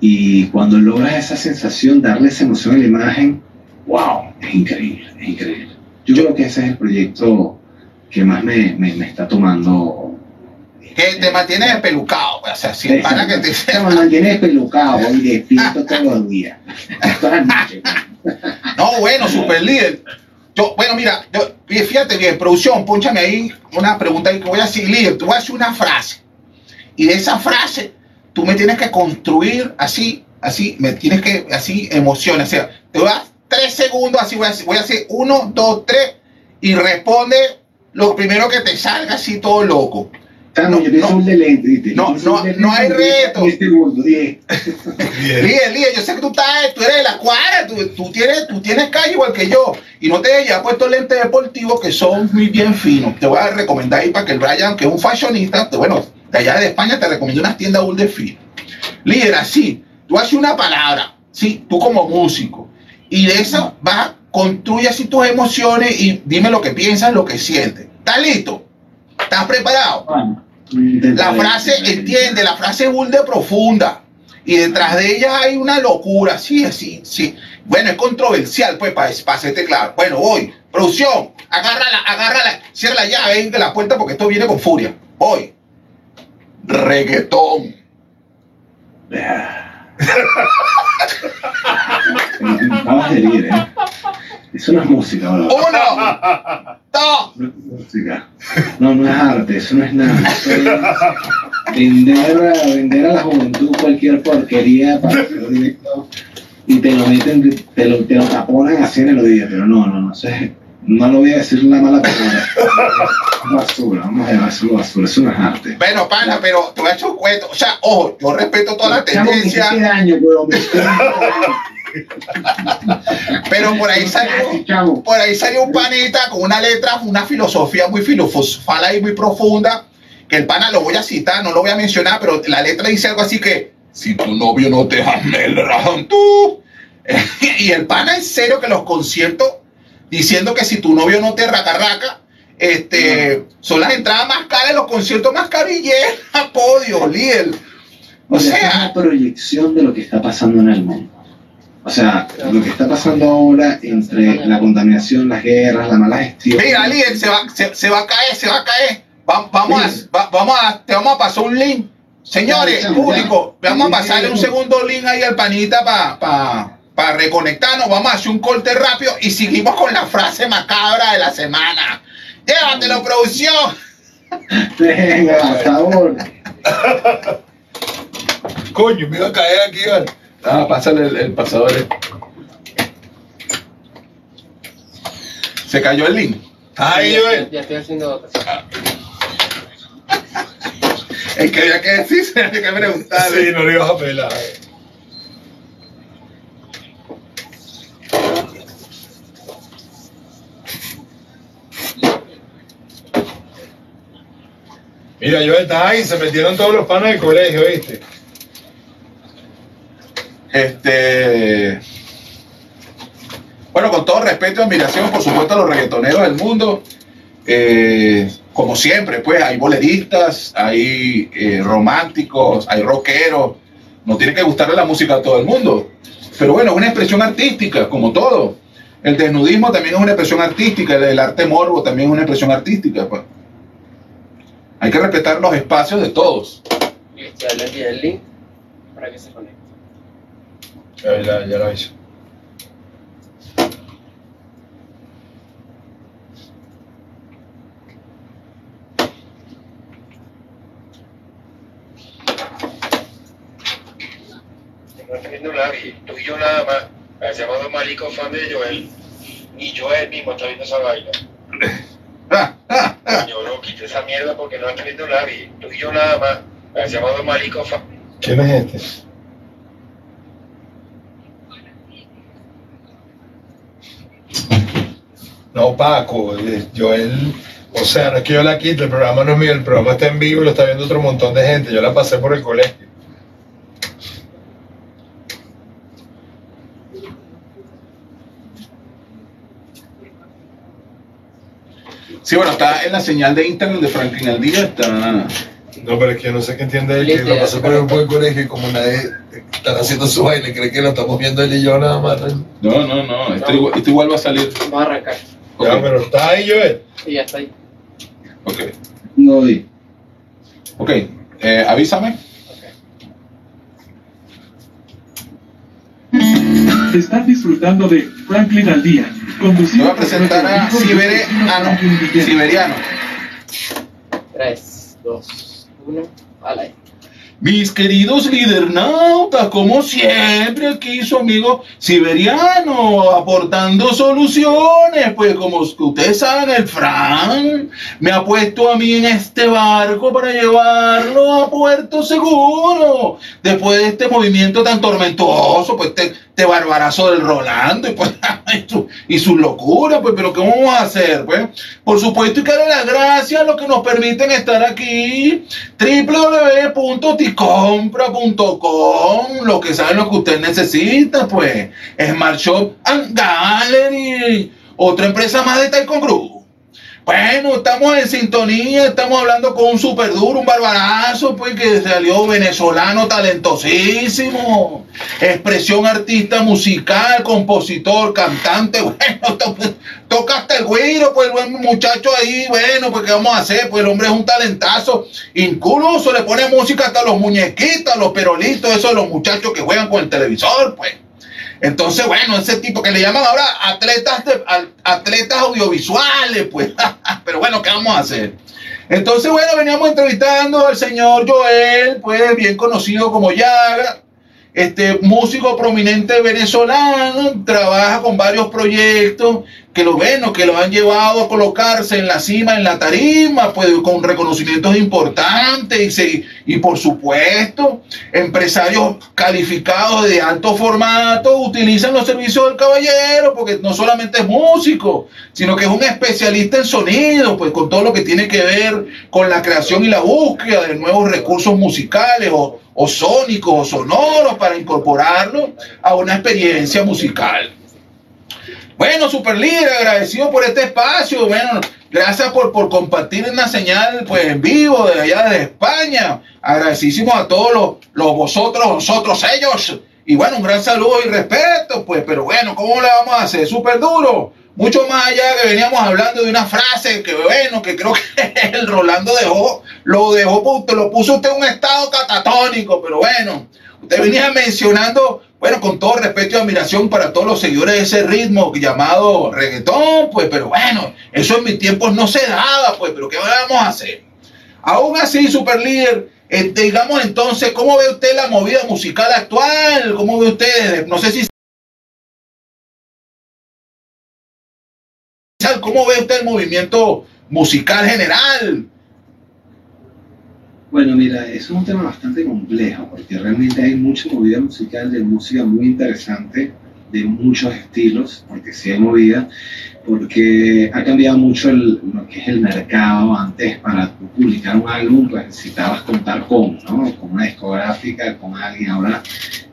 Y cuando logras esa sensación, darle esa emoción a la imagen, wow, es increíble, es increíble. Yo creo que ese es el proyecto que más me, me, me está tomando. Que te mantiene despelucado, pues, o sea, si el pana que te me mantiene despelucado y despierto todos los días. Todas las noches. No, bueno, super líder. Yo, bueno, mira, yo, fíjate bien, producción, ponchame ahí una pregunta ahí que voy a decir, líder, tú vas a decir una frase. Y de esa frase, tú me tienes que construir así, así, me tienes que, así, emociones. O sea, te dar tres segundos, así voy a, hacer- voy a hacer uno, dos, tres, y responde lo primero que te salga así todo loco. Chamo, yo pienso no. un de lente, ¿viste? No, Yo no, de no hay reto. Líder, líder, yo sé que tú estás, tú eres de la cuadra, tú, tú tienes, tú tienes calle igual que yo, y no te hayas puesto lentes deportivos que son muy bien finos. Te voy a recomendar ahí para que el Brian, que es un fashionista, te- bueno, de allá de España, te recomiendo unas tiendas full de fino. Líder, así, tú haces una palabra, sí, tú como músico, y de eso vas, construye así tus emociones y dime lo que piensas, lo que sientes. ¿Estás listo? ¿Estás preparado? Bueno, La frase, entiende, la frase es de profunda. Y detrás de ella hay una locura, sí, sí, sí. Bueno, es controversial, pues, para, para hacerte claro. Bueno, voy. Producción, agárrala, agárrala, cierra la llave de la puerta porque esto viene con furia. Voy. Reggaetón. Acabas de herir, ¿eh? Eso no es música, bro. Uno, dos, No es música. No, no es arte, eso no es nada. Eso es vender, a, vender a la juventud cualquier porquería para hacer directo y te lo meten, te lo, te lo taponan así en el oído, pero no, no, no sé. No lo voy a decir una mala palabra. Basura, vamos a llamárselo basura, es arte. Bueno, pana, pero te voy a echar un cuento. O sea, ojo, yo respeto toda la tendencia, hiciste daño. pero por ahí salió. Por ahí salió un panita con una letra, una filosofía muy filosofal ahí muy profunda, que el pana lo voy a citar, no lo voy a mencionar, pero la letra dice algo así que, si tu novio no te razón tú. y el pana en serio que los conciertos diciendo que si tu novio no te raca este, son las entradas más caras, los conciertos más caros y llena podio, líder. O Mira, esta es sea, una proyección de lo que está pasando en el mundo. O sea, lo que está pasando ahora entre la contaminación, las guerras, la mala gestión. mira, líder, se va, se, se va a caer, se va a caer. Va- vamos, a, va- vamos a, te vamos a pasar un link. Señores, público, vamos a pasarle un segundo link ahí al panita para pa, pa reconectarnos. Vamos a hacer un corte rápido y seguimos con la frase macabra de la semana. Llévatelo, producción. Venga, por favor. Coño, me iba a caer aquí, ¿vale? Ah, pásale el, el pasador. Se cayó el link. Ay, ya, Joel. ya estoy haciendo otra. Es que había que decir, había que preguntarle. Sí, no le ibas a pelar. Mira, yo estaba ahí, se metieron todos los panos del colegio, ¿viste? Este. Bueno, con todo respeto y admiración, por supuesto, a los reggaetoneros del mundo. eh, como siempre, pues hay boleristas, hay eh, románticos, hay rockeros. No tiene que gustarle la música a todo el mundo. Pero bueno, es una expresión artística, como todo. El desnudismo también es una expresión artística, el arte morbo también es una expresión artística. Pues. Hay que respetar los espacios de todos. Listo, ya le envié el link para que se conecte. Ya, ya, ya lo hizo. Tú y yo nada más. El llamado marico fan de Joel. Ni Joel mismo está viendo esa vaina. Coño, no, quite esa mierda porque no está viendo nadie. Tú y yo nada más. El llamado marico fan. ¿Quién es este? No, Paco, eh, Joel, o sea, no es que yo la quite, el programa no es mío, el programa está en vivo y lo está viendo otro montón de gente, yo la pasé por el colegio. Sí, bueno, está en la señal de internet de Franklin al día, está... No, pero es que yo no sé qué entiende él, que lo se por por el colegio y como nadie está haciendo su vaina, cree que lo estamos viendo él y yo nada más. ¿no? No, no, no, esto, igual, esto igual va a salir. Vamos a arrancar. Ya, pero está ahí, Joel. Sí, ya está ahí. ok, No vi. ok. Eh, avísame. Están disfrutando de Franklin al Día, Te conducido voy a presentar a vecino Siberiano. Siberiano. 3, 2, 1, al. Mis queridos lidernautas, como siempre, aquí su amigo Siberiano, aportando soluciones. Pues como ustedes saben, el Fran me ha puesto a mí en este barco para llevarlo a puerto seguro. Después de este movimiento tan tormentoso, pues este, este barbarazo del Rolando y, pues, y, su, y sus locuras, pues, pero ¿qué vamos a hacer? Pues, por supuesto, y que las gracias a los que nos permiten estar aquí www.ticompra.com lo que saben lo que usted necesita pues Smart Shop and Gallery otra empresa más de Taikon Group bueno, estamos en sintonía, estamos hablando con un super duro, un barbarazo, pues que salió venezolano talentosísimo, expresión artista musical, compositor, cantante, bueno, to- toca hasta el güiro, pues el buen muchacho ahí, bueno, pues qué vamos a hacer, pues el hombre es un talentazo, incluso le pone música hasta los muñequitos, los perolitos, esos los muchachos que juegan con el televisor, pues. Entonces, bueno, ese tipo que le llaman ahora atletas, atletas audiovisuales, pues. Pero bueno, ¿qué vamos a hacer? Entonces, bueno, veníamos entrevistando al señor Joel, pues bien conocido como Yaga, este músico prominente venezolano, trabaja con varios proyectos que lo bueno, que lo han llevado a colocarse en la cima, en la tarima, pues con reconocimientos importantes y, y por supuesto, empresarios calificados de alto formato utilizan los servicios del caballero, porque no solamente es músico, sino que es un especialista en sonido, pues con todo lo que tiene que ver con la creación y la búsqueda de nuevos recursos musicales o, o sónicos o sonoros para incorporarlo a una experiencia musical. Bueno, super líder, agradecido por este espacio. Bueno, gracias por, por compartir una señal pues en vivo de allá de España. Agradecísimos a todos los, los vosotros, nosotros, ellos. Y bueno, un gran saludo y respeto, pues, pero bueno, ¿cómo le vamos a hacer? Súper duro. Mucho más allá que veníamos hablando de una frase que bueno, que creo que el Rolando dejó, lo dejó, lo puso usted en un estado catatónico, pero bueno, usted venía mencionando, bueno, con todo respeto y admiración para todos los seguidores de ese ritmo llamado reggaetón, pues, pero bueno, eso en mis tiempos no se daba, pues, pero ¿qué vamos a hacer? Aún así, super líder, eh, digamos entonces, ¿cómo ve usted la movida musical actual? ¿Cómo ve usted? No sé si ¿Cómo ve usted el movimiento musical general? Bueno, mira, es un tema bastante complejo porque realmente hay mucha movida musical de música muy interesante, de muchos estilos, porque sí hay movida, porque ha cambiado mucho el, lo que es el mercado. Antes, para publicar un álbum, pues necesitabas contar con, ¿no? Con una discográfica, con alguien. Ahora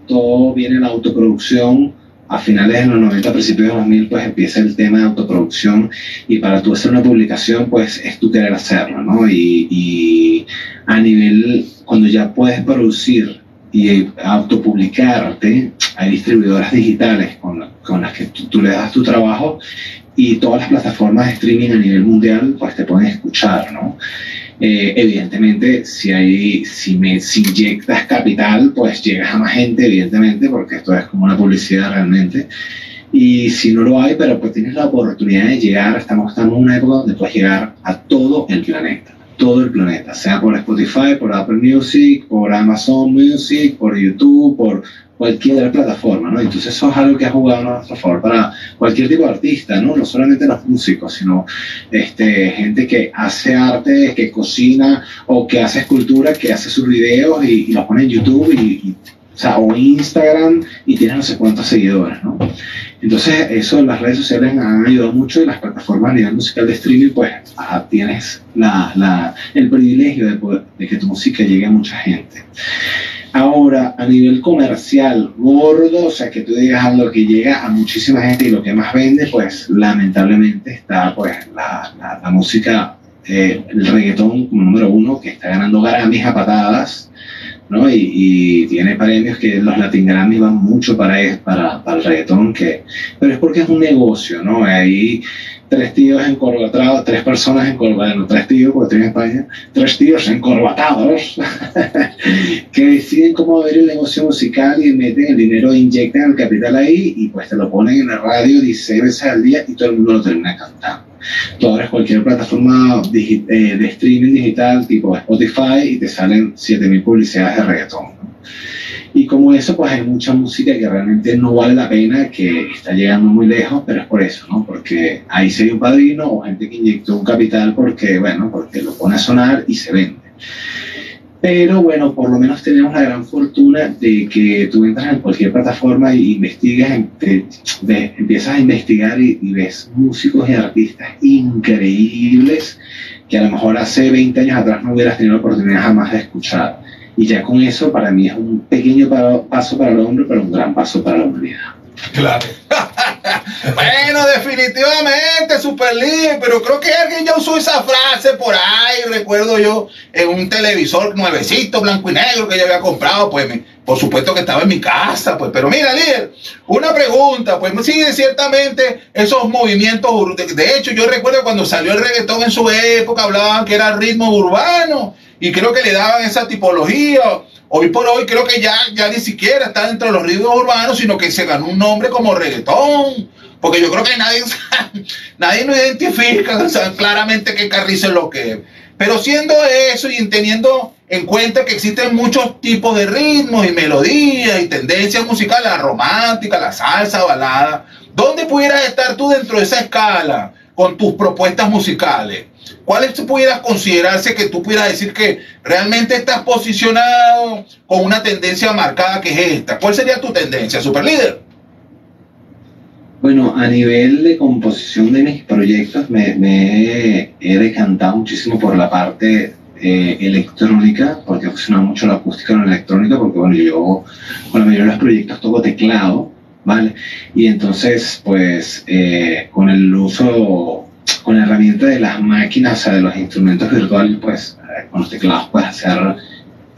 todo viene en la autoproducción a finales de los 90, principios de los 2000, pues empieza el tema de autoproducción y para tú hacer una publicación, pues es tú querer hacerlo, ¿no? Y, y a nivel, cuando ya puedes producir y autopublicarte, hay distribuidoras digitales con, con las que tú, le das tu trabajo y todas las plataformas de streaming a nivel mundial, pues te pueden escuchar, ¿no? Eh, evidentemente, si, hay, si me si inyectas capital, pues llegas a más gente, evidentemente, porque esto es como una publicidad realmente. Y si no lo hay, pero pues tienes la oportunidad de llegar, estamos, estamos en una época donde puedes llegar a todo el planeta, todo el planeta, sea por Spotify, por Apple Music, por Amazon Music, por YouTube, por cualquier plataforma, ¿no? Entonces eso es algo que ha jugado a nuestro favor para cualquier tipo de artista, ¿no? No solamente los músicos, sino este, gente que hace arte, que cocina o que hace escultura, que hace sus videos y, los pone en YouTube y o sea, o Instagram y tiene no sé cuántos seguidores, ¿no? Entonces, eso, las redes sociales han ayudado mucho y las plataformas a nivel musical de streaming, pues ah, tienes el privilegio de, que tu música llegue a mucha gente. Ahora, a nivel comercial, gordo, o sea, que tú digas algo que llega a muchísima gente y lo que más vende, pues lamentablemente está pues la música, eh, el reggaetón como número uno, que está ganando Grammys a patadas, ¿no? Y, tiene premios que los Latin Grammy van mucho para, para, para el reggaetón, que, pero es porque es un negocio, ¿no? Ahí tres tíos encorbatados, tres personas encorbatadas, no tres tíos, porque estoy en España, tres tíos encorbatados que deciden cómo ver el negocio musical y meten el dinero, inyectan el capital ahí y pues te lo ponen en la radio 16 veces al día y todo el mundo lo termina cantando. Tú abres cualquier plataforma eh, de streaming digital tipo Spotify y te salen 7000 publicidades de reggaetón. Y como eso, pues hay mucha música que realmente no vale la pena, que está llegando muy lejos, pero es por eso, ¿no? Porque ahí se hay un padrino o gente que inyectó un capital porque, bueno, porque lo pone a sonar y se vende. Pero bueno, por lo menos tenemos la gran fortuna de que tú entras en cualquier plataforma y investigas, de, empiezas a investigar y, ves músicos y artistas increíbles que a lo mejor hace 20 años atrás no hubieras tenido la oportunidad jamás de escuchar. Y ya con eso, para mí es un pequeño paso para el hombre, pero un gran paso para la humanidad. Claro. bueno, definitivamente, super líder, pero creo que alguien ya usó esa frase por ahí, recuerdo yo, en un televisor nuevecito, blanco y negro que yo había comprado, pues por supuesto que estaba en mi casa, pues, pero mira, líder, una pregunta, pues sí, ciertamente esos movimientos, de hecho yo recuerdo cuando salió el reggaetón en su época, hablaban que era ritmo urbano, y creo que le daban esa tipología. Hoy por hoy creo que ya, ya ni siquiera está dentro de los ritmos urbanos, sino que se ganó un nombre como reggaetón. Porque yo creo que nadie, nadie lo identifica claramente qué carrizo es lo que es. Pero siendo eso y teniendo en cuenta que existen muchos tipos de ritmos y melodías y tendencias musicales, la romántica, la salsa, balada, ¿dónde pudieras estar tú dentro de esa escala con tus propuestas musicales? ¿Cuáles pudieras considerarse que tú pudieras decir que realmente estás posicionado con una tendencia marcada que es esta? ¿Cuál sería tu tendencia, super líder? Bueno, a nivel de composición de mis proyectos me, he decantado muchísimo por la parte eh, electrónica, porque funciona mucho la acústica en la electrónica, porque bueno, yo con la mayoría de los proyectos toco teclado, ¿vale? Y entonces, pues, eh, con el uso, con la herramienta de las máquinas, o sea, de los instrumentos virtuales, pues, eh, con los teclados puedes hacer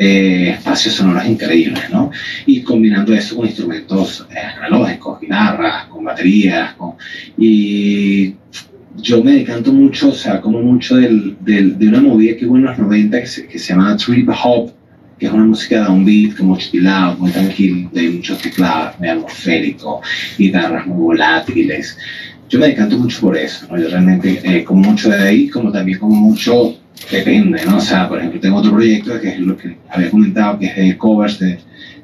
eh, espacios sonoros increíbles, ¿no? Y combinando eso con instrumentos eh, analógicos, guitarras, con baterías, con... y yo me decanto mucho, o sea, como mucho del, del- de una movida que hubo en los 90 que se, que se llama Trip Hop, que es una música de un beat como chill out, muy tranquilo, de muchos teclados, muy atmosférico, guitarras muy volátiles. Yo me decanto mucho por eso, ¿no? Yo realmente eh, como mucho de ahí, como también como mucho depende, ¿no? O sea, por ejemplo, tengo otro proyecto que es lo que había comentado, que es de covers de,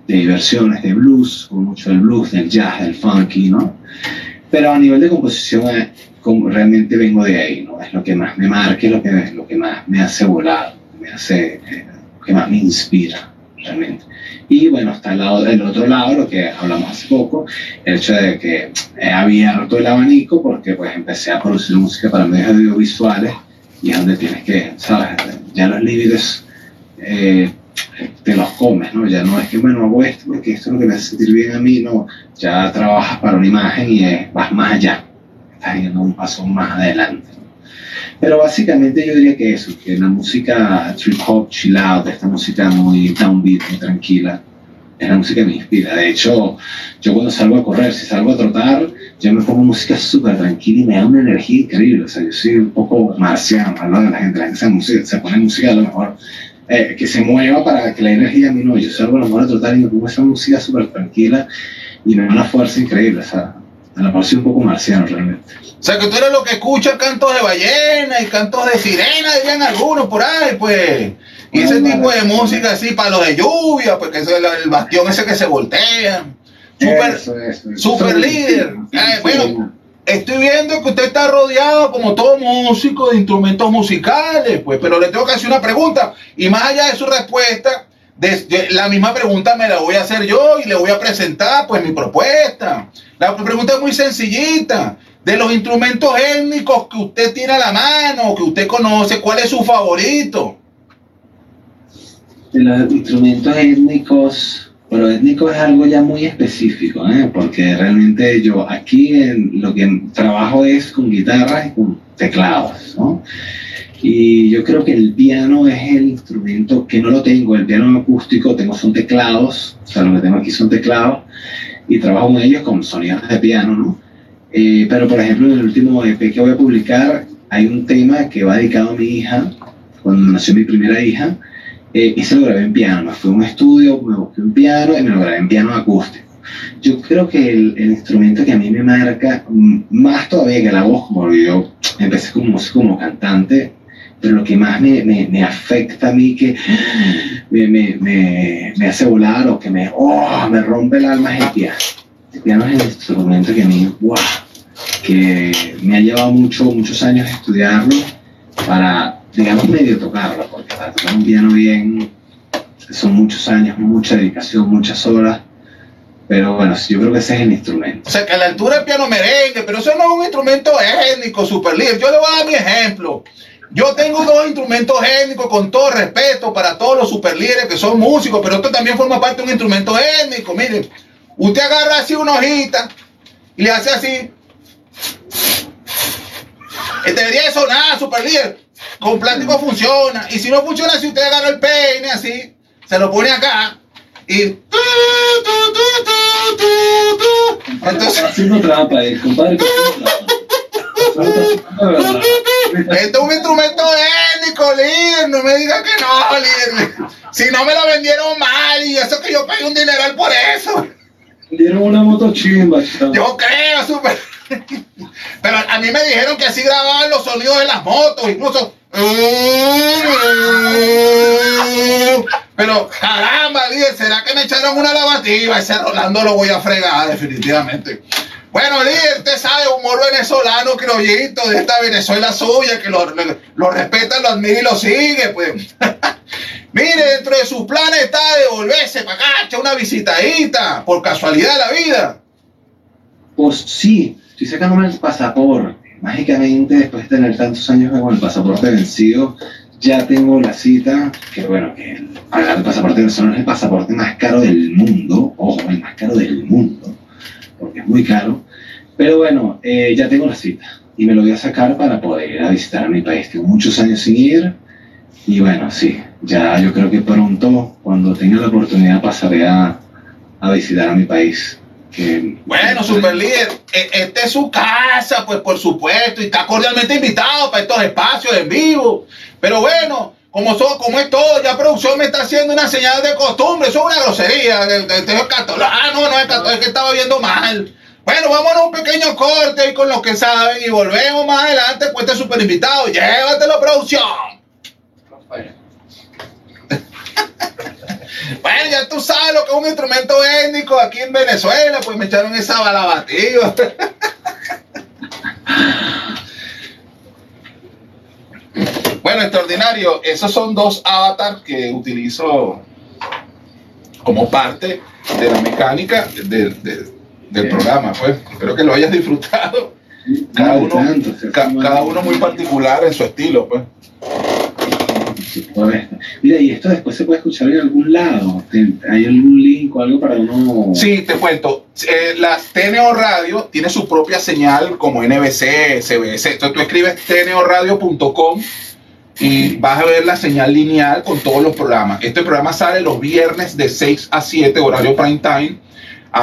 de versiones de blues, como mucho del blues, del jazz, del funky, ¿no? Pero a nivel de composición, eh, como realmente vengo de ahí, ¿no? Es lo que más me marca, es lo que, lo que más me hace volar, me hace, eh, lo que más me inspira, realmente. Y bueno, está el, lado, el otro lado, lo que hablamos hace poco, el hecho de que he abierto el abanico porque pues empecé a producir música para medios audiovisuales y es donde tienes que, ¿sabes? Ya los límites eh, te los comes, ¿no? Ya no es que, bueno, hago esto porque esto es lo que me hace sentir bien a mí, no. Ya trabajas para una imagen y eh, vas más allá, estás yendo un paso más adelante. Pero básicamente yo diría que eso, que la música trip hop, chill esta música muy downbeat, muy tranquila, es la música que me inspira. De hecho, yo cuando salgo a correr, si salgo a trotar, yo me pongo música súper tranquila y me da una energía increíble. O sea, yo soy un poco marciano, ¿no? La gente, la gente se, música, se pone música a lo mejor eh, que se mueva para que la energía a mí no. Yo salgo a lo mejor a trotar y me pongo esa música súper tranquila y me da una fuerza increíble. O sea, a lo mejor soy un poco marciano realmente. O sea, que tú eres lo que escucha cantos de ballena y cantos de sirena, dirían algunos por ahí, pues. Y ese tipo de música así para los de lluvia, pues que es el bastión ese que se voltea. Super, Eso, eso, eso. super Eso, líder. Eh, bueno, Estoy viendo que usted está rodeado, como todo músico, de instrumentos musicales, pues, pero le tengo que hacer una pregunta. Y más allá de su respuesta, de- de- la misma pregunta me la voy a hacer yo y le voy a presentar, pues, mi propuesta. La pregunta es muy sencillita. De los instrumentos étnicos que usted tiene a la mano, que usted conoce, ¿cuál es su favorito? de los instrumentos étnicos, pero étnico es algo ya muy específico, ¿eh? porque realmente yo aquí en lo que trabajo es con guitarras y con teclados, ¿no? Y yo creo que el piano es el instrumento que no lo tengo, el piano acústico tengo son teclados, o sea, lo que tengo aquí son teclados y trabajo con ellos con sonidos de piano, ¿no? Eh, pero por ejemplo, en el último EP que voy a publicar hay un tema que va dedicado a mi hija, cuando nació mi primera hija, eh, y se lo grabé en piano. Me fui a un estudio, me busqué un piano y me lo grabé en piano acústico. Yo creo que el, el instrumento que a mí me marca, más todavía que la voz, como yo empecé como músico, como cantante, pero lo que más me, me, me afecta a mí, que me, me, me hace volar o que me, oh, me rompe el alma es el piano. El piano es el instrumento que a mí, wow, que me ha llevado mucho, muchos años estudiarlo para, digamos, medio tocarlo, porque para tocar un piano bien son muchos años, mucha dedicación, muchas horas. Pero bueno, yo creo que ese es el instrumento. O sea, que a la altura del piano merengue, pero eso no es un instrumento étnico, super líder. Yo le voy a dar mi ejemplo. Yo tengo dos instrumentos étnicos con todo respeto para todos los super líderes que son músicos, pero esto también forma parte de un instrumento étnico. Miren, usted agarra así una hojita y le hace así. Y debería de sonar, super líder. Con plástico funciona. Y si no funciona, si usted agarra el peine así, se lo pone acá y. Entonces. haciendo trampa, eh, compadre. Esto es un instrumento étnico, líder. No me diga que no, líder. Si no me lo vendieron mal y eso que yo pagué un dineral por eso. Dieron una moto chimba. Yo creo, super. Pero a mí me dijeron que así grababan los sonidos de las motos, incluso. Pero caramba, líder, ¿será que me echaron una lavativa? Ese Rolando lo voy a fregar, definitivamente. Bueno, líder, usted sabe, humor venezolano, criollito, de esta Venezuela suya, que lo, lo, lo respeta, lo admira y lo sigue, pues. Mire, dentro de sus planes está devolverse para acá, una visitadita, por casualidad de la vida. Pues sí, estoy sacándome el pasaporte. Mágicamente, después de tener tantos años con el pasaporte vencido, ya tengo la cita, que bueno, que el, pagar el pasaporte es el pasaporte más caro del mundo, ojo, el más caro del mundo. porque es muy caro. Pero bueno, eh, ya tengo la cita y me lo voy a sacar para poder ir a visitar mi país. Tengo muchos años sin ir y bueno, sí, ya yo creo que pronto, cuando tenga la oportunidad, pasaré a, a visitar a mi país. Bueno, super líder, esta es su casa, pues por supuesto, y está cordialmente invitado para estos espacios en vivo. Pero bueno, como, so- como es todo, ya producción me está haciendo una señal de costumbre, eso es una grosería. De- es cató- ah, no, no es cató- es que estaba viendo mal. Bueno, vámonos a un pequeño corte ahí con los que saben y volvemos más adelante con este super invitado. Llévatelo, producción. Bueno, ya tú sabes lo que es un instrumento étnico aquí en Venezuela, pues me echaron esa balabativa. Bueno, extraordinario. Esos son dos avatars que utilizo como parte de la mecánica de- de- del programa. Pues espero que lo hayas disfrutado. Cada uno, ca- cada uno muy particular en su estilo. Pues. Mira, y esto después se puede escuchar en algún lado. ¿Ten- ¿Hay algún link o algo para uno? Sí, te cuento. Eh, la TNO Radio tiene su propia señal como NBC, CBS. Entonces tú escribes tnoradio.com y vas a ver la señal lineal con todos los programas. Este programa sale los viernes de 6 a 7, horario prime time.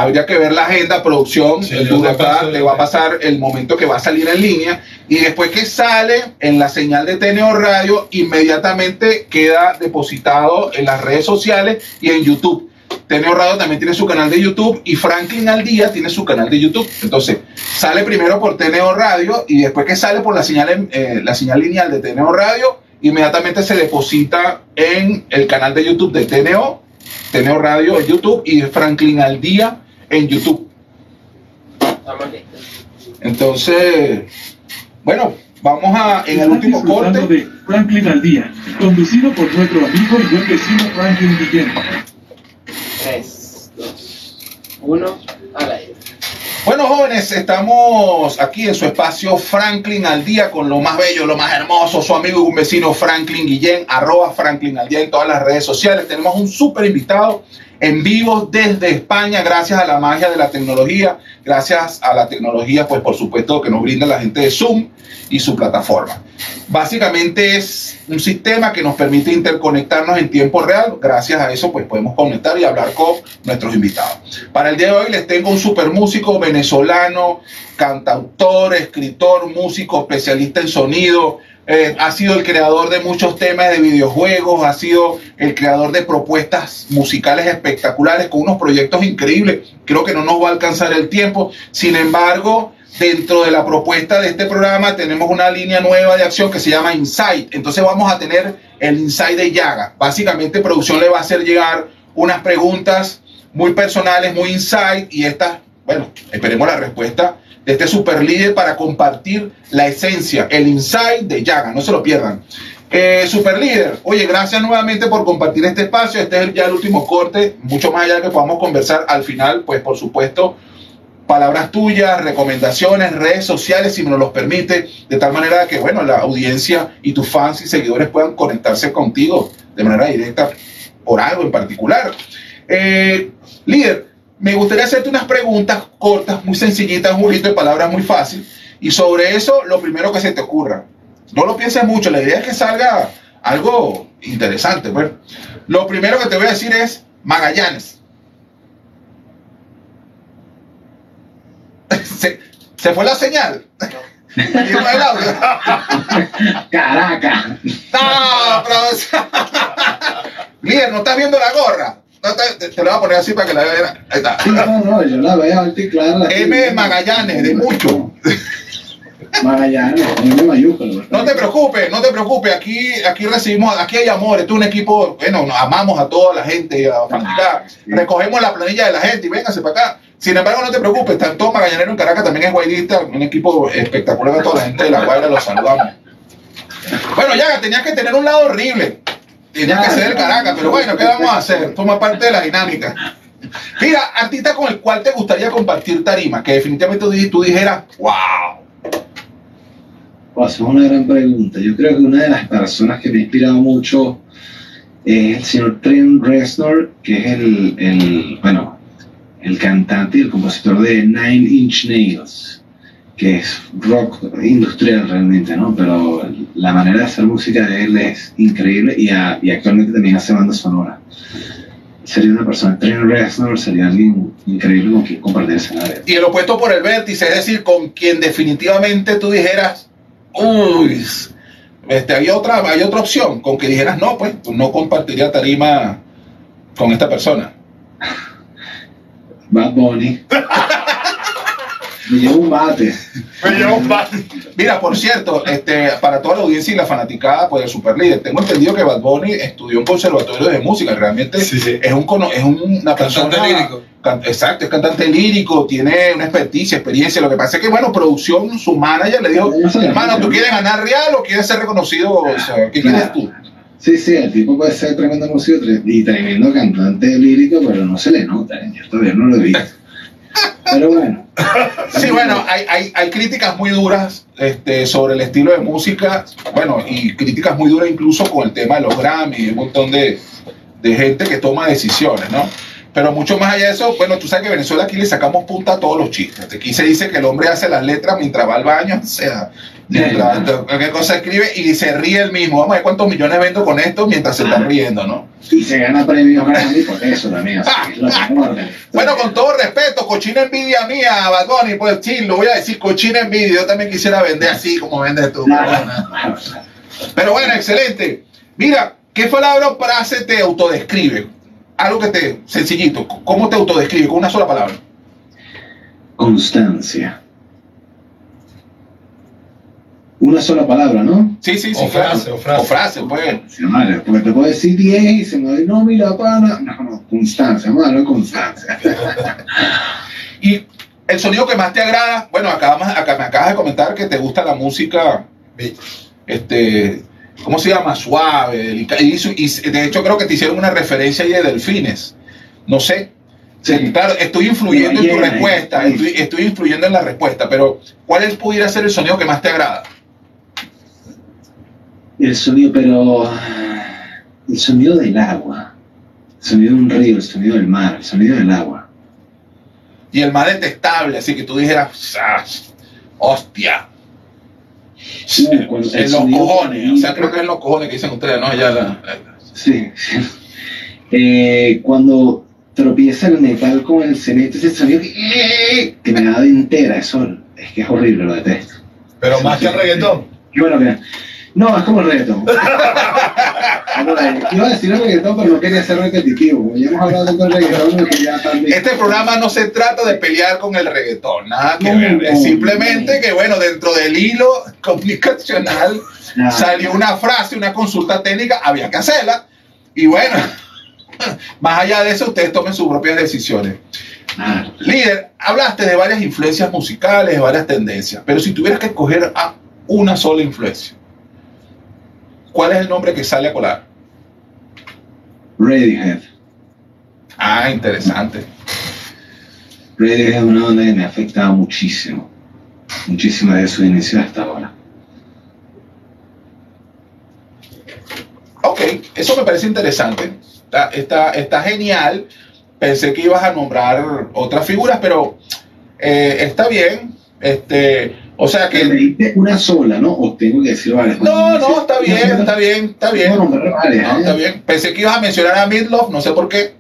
Habría que ver la agenda, producción, Sí, el paso el- te va a pasar el momento que va a salir en línea y después que sale en la señal de TNO Radio, inmediatamente queda depositado en las redes sociales y en YouTube. TNO Radio también tiene su canal de YouTube y Franklin al día tiene su canal de YouTube. Entonces, sale primero por TNO Radio y después que sale por la señal, eh, la señal lineal de TNO Radio, inmediatamente se deposita en el canal de YouTube de TNO, TNO Radio en YouTube y Franklin al día en YouTube. Entonces, bueno, vamos a, en el último corte. de Franklin al día, conducido por nuestro amigo y buen vecino Franklin Guillén. 3, 2, 1, al aire. Bueno, jóvenes, estamos aquí en su espacio Franklin al día con lo más bello, lo más hermoso, su amigo y un vecino Franklin Guillén, arroba Franklin al día en todas las redes sociales. Tenemos un súper invitado en vivo desde España, gracias a la magia de la tecnología, gracias a la tecnología, pues por supuesto que nos brinda la gente de Zoom y su plataforma. Básicamente es un sistema que nos permite interconectarnos en tiempo real. Gracias a eso, pues podemos conectar y hablar con nuestros invitados. Para el día de hoy les tengo un super músico venezolano, cantautor, escritor, músico, especialista en sonido. Eh, ha sido el creador de muchos temas de videojuegos, ha sido el creador de propuestas musicales espectaculares con unos proyectos increíbles. Creo que no nos va a alcanzar el tiempo. Sin embargo, dentro de la propuesta de este programa tenemos una línea nueva de acción que se llama Insight. Entonces vamos a tener el Insight de Yaga. Básicamente producción le va a hacer llegar unas preguntas muy personales, muy insight y estas, bueno, esperemos la respuesta de este super líder para compartir la esencia, el insight de Yaga, no se lo pierdan. Eh, super líder, oye, gracias nuevamente por compartir este espacio. Este es ya el último corte, mucho más allá de que podamos conversar al final, pues por supuesto, palabras tuyas, recomendaciones, redes sociales, si me nos los permite, de tal manera que, bueno, la audiencia y tus fans y seguidores puedan conectarse contigo de manera directa por algo en particular. Eh, líder, me gustaría hacerte unas preguntas cortas, muy sencillitas, un juguito de palabras muy fácil, y sobre eso lo primero que se te ocurra. No lo pienses mucho, la idea es que salga algo interesante. Pues. Lo primero que te voy a decir es Magallanes. se, se fue la señal. Caracas. No, pero- no estás viendo la gorra. No te, la voy a poner así para que la vean. Ahí está. Sí, no, no, yo la veo alta y clara. M de Magallanes, de mucho. Magallanes, M mayúsculo. No te preocupes, no te preocupes. Aquí, aquí recibimos, aquí hay amor. Esto es un equipo, bueno, nos amamos a toda la gente, a la fanaticada. Recogemos la planilla de la gente y véngase para acá. Sin embargo, no te preocupes, tanto Magallanero en Caracas también es guaidista, un equipo espectacular a toda la gente de la Guaira, los saludamos. Bueno, ya tenías que tener un lado horrible. Tenías que ser el Caracas, pero bueno, ¿qué vamos a hacer? Toma parte de la dinámica. Mira, artista con el cual te gustaría compartir tarima, que definitivamente tú, di- tú dijeras, wow. Esa es una gran pregunta. Yo creo que una de las personas que me ha inspirado mucho es el señor Trent Reznor, que es el, el bueno, el cantante y el compositor de Nine Inch Nails, que es rock industrial realmente, ¿no? Pero la manera de hacer música de él es increíble y, a- y actualmente también hace banda sonora. Sería una persona, Trent Reznor sería alguien increíble con quien compartir escenario. Y el opuesto por el vértice, es decir, con quien definitivamente tú dijeras, uy, este, hay, otra, hay otra opción, con que dijeras, no, pues no compartiría tarima con esta persona. Bad Bunny. Me llevo un bate. Me llevo un bate. Mira, por cierto, este, para toda la audiencia y la fanaticada pues, del Super Líder, tengo entendido que Bad Bunny estudió en conservatorio de música, realmente Sí, sí. es, un, cono- es una persona... Cantante lírico. can- exacto, es cantante lírico, tiene una experticia, experiencia, lo que pasa es que, bueno, producción, su manager le dijo, hermano, ¿tú quieres ganar real o quieres ser reconocido? O sea, ¿qué quieres tú? Sí, sí, el tipo puede ser tremendo músico y tremendo cantante lírico, pero no se le nota, ¿eh? yo todavía no lo he visto. Pero bueno. Sí, bueno, hay, hay, hay críticas muy duras este, sobre el estilo de música, bueno, y críticas muy duras incluso con el tema de los Grammy, un montón de, de gente que toma decisiones, ¿no? Pero mucho más allá de eso, bueno, tú sabes que en Venezuela aquí le sacamos punta a todos los chistes. Aquí se dice que el hombre hace las letras mientras va al baño, o sea, mientras cualquier cosa escribe y se ríe el mismo. Vamos a ver cuántos millones vendo con esto mientras se está riendo, ¿no? Y se gana premios por eso también. Bueno, con todo respeto, cochina envidia mía, Bunny, pues sí, lo voy a decir, cochina envidia. Yo también quisiera vender así como vendes tú. Pero bueno, excelente. Mira, ¿qué palabra o frase te autodescribe? Algo que te, sencillito, ¿cómo te autodescribe? Con una sola palabra. Constancia. Una sola palabra, ¿no? Sí, sí, sí. O claro. frase, o frase. O frase, pues. Sí, porque te puedo decir 10 y se me dice, no, mira, pana. No, no, constancia, malo, constancia. Y el sonido que más te agrada, bueno, acabas, acá, me acabas de comentar que te gusta la música, este, ¿cómo se llama? Suave. Y, de hecho creo que te hicieron una referencia ahí de delfines. No sé. Sí. Claro, estoy influyendo en tu respuesta, estoy, estoy influyendo en la respuesta, pero ¿cuál es, pudiera ser el sonido que más te agrada? El sonido, pero. El sonido del agua. El sonido de un río, el sonido del mar, el sonido del agua. Y el más detestable, así que tú dijeras, "Ah, hostia. Cuando- en los cojones, o sea, creo que es en los cojones que dicen ustedes, ¿no? Ya la- Sí. sí. Eh, cuando tropieza el metal con el cemento, ese sonido que, que me da de entera, eso es que es horrible, lo detesto. Pero más que el reggaetón. Bueno, que. No, es como el reggaetón. Iba a decir el reggaetón, pero no quería ser repetitivo. Como ya hemos hablado de el reggaetón, no quería tan Este programa no se trata de pelear con el reggaetón, nada que No, ver. no, Es simplemente no. que, bueno, dentro del hilo comunicacional salió una frase, una consulta técnica, había que hacerla. Y bueno, más allá de eso, ustedes tomen sus propias decisiones. Nada. Líder, hablaste de varias influencias musicales, de varias tendencias, pero si tuvieras que escoger a una sola influencia, ¿cuál es el nombre que sale a colar? Radiohead. Ah, interesante. Radiohead es una banda que me ha afectado muchísimo. Muchísimo desde su inicio hasta ahora. Ok, eso me parece interesante. Está, está, está genial. Pensé que ibas a nombrar otras figuras, pero eh, está bien. Este, o sea Que me diste una sola, ¿no? O tengo que decir varias. No, no, está bien, está bien, está bien. No, ¿eh? está bien. Pensé que ibas a mencionar a Midlove, no sé por qué.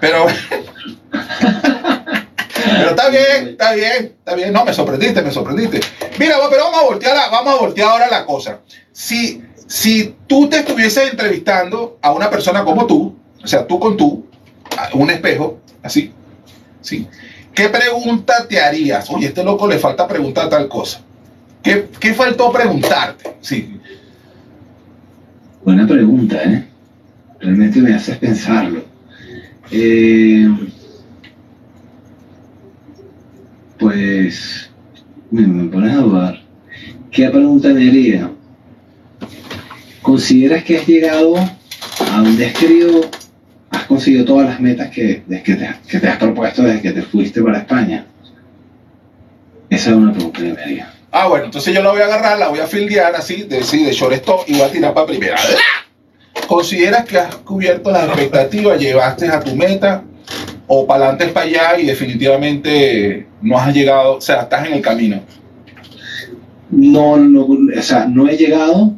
Pero. Pero está bien, está bien, está bien. No, me sorprendiste, me sorprendiste. Mira, pero vamos a voltear, a- vamos a voltear ahora la cosa. Si, si tú te estuvieses entrevistando a una persona como tú, o sea, tú con tú, un espejo, así, ¿sí? ¿Qué pregunta te harías? Oye, este loco le falta preguntar tal cosa. ¿Qué, qué faltó preguntarte? Sí. Buena pregunta, ¿eh? Realmente me haces pensarlo. Eh, pues, me, me pones a dudar. ¿Qué pregunta me haría? ¿Consideras que has llegado a donde has querido, has conseguido todas las metas que, que, te, que te has propuesto desde que te fuiste para España? Esa es una pregunta que me haría. Ah, bueno, entonces yo la voy a agarrar, la voy a fildear así, de, sí, de shortstop y voy a tirar para primera. ¡La! ¿Consideras que has cubierto las expectativas, llevaste a tu meta o para adelante es para allá y definitivamente no has llegado, o sea, estás en el camino. No, no, o sea, no he llegado,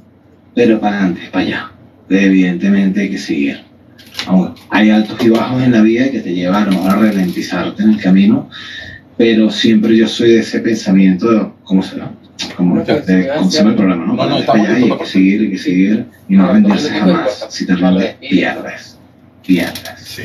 pero para adelante, para allá. Evidentemente hay que seguir. Hay altos y bajos en la vida que te llevan a ralentizarte en el camino, pero siempre yo soy de ese pensamiento de, ¿cómo se llama? Como Ya, de, ¿cómo se llama el programa? No, No, no, estamos allá y hay que seguir, hay que seguir y no rendirse jamás. Si te rindes, pierdes. Pierdes. Sí.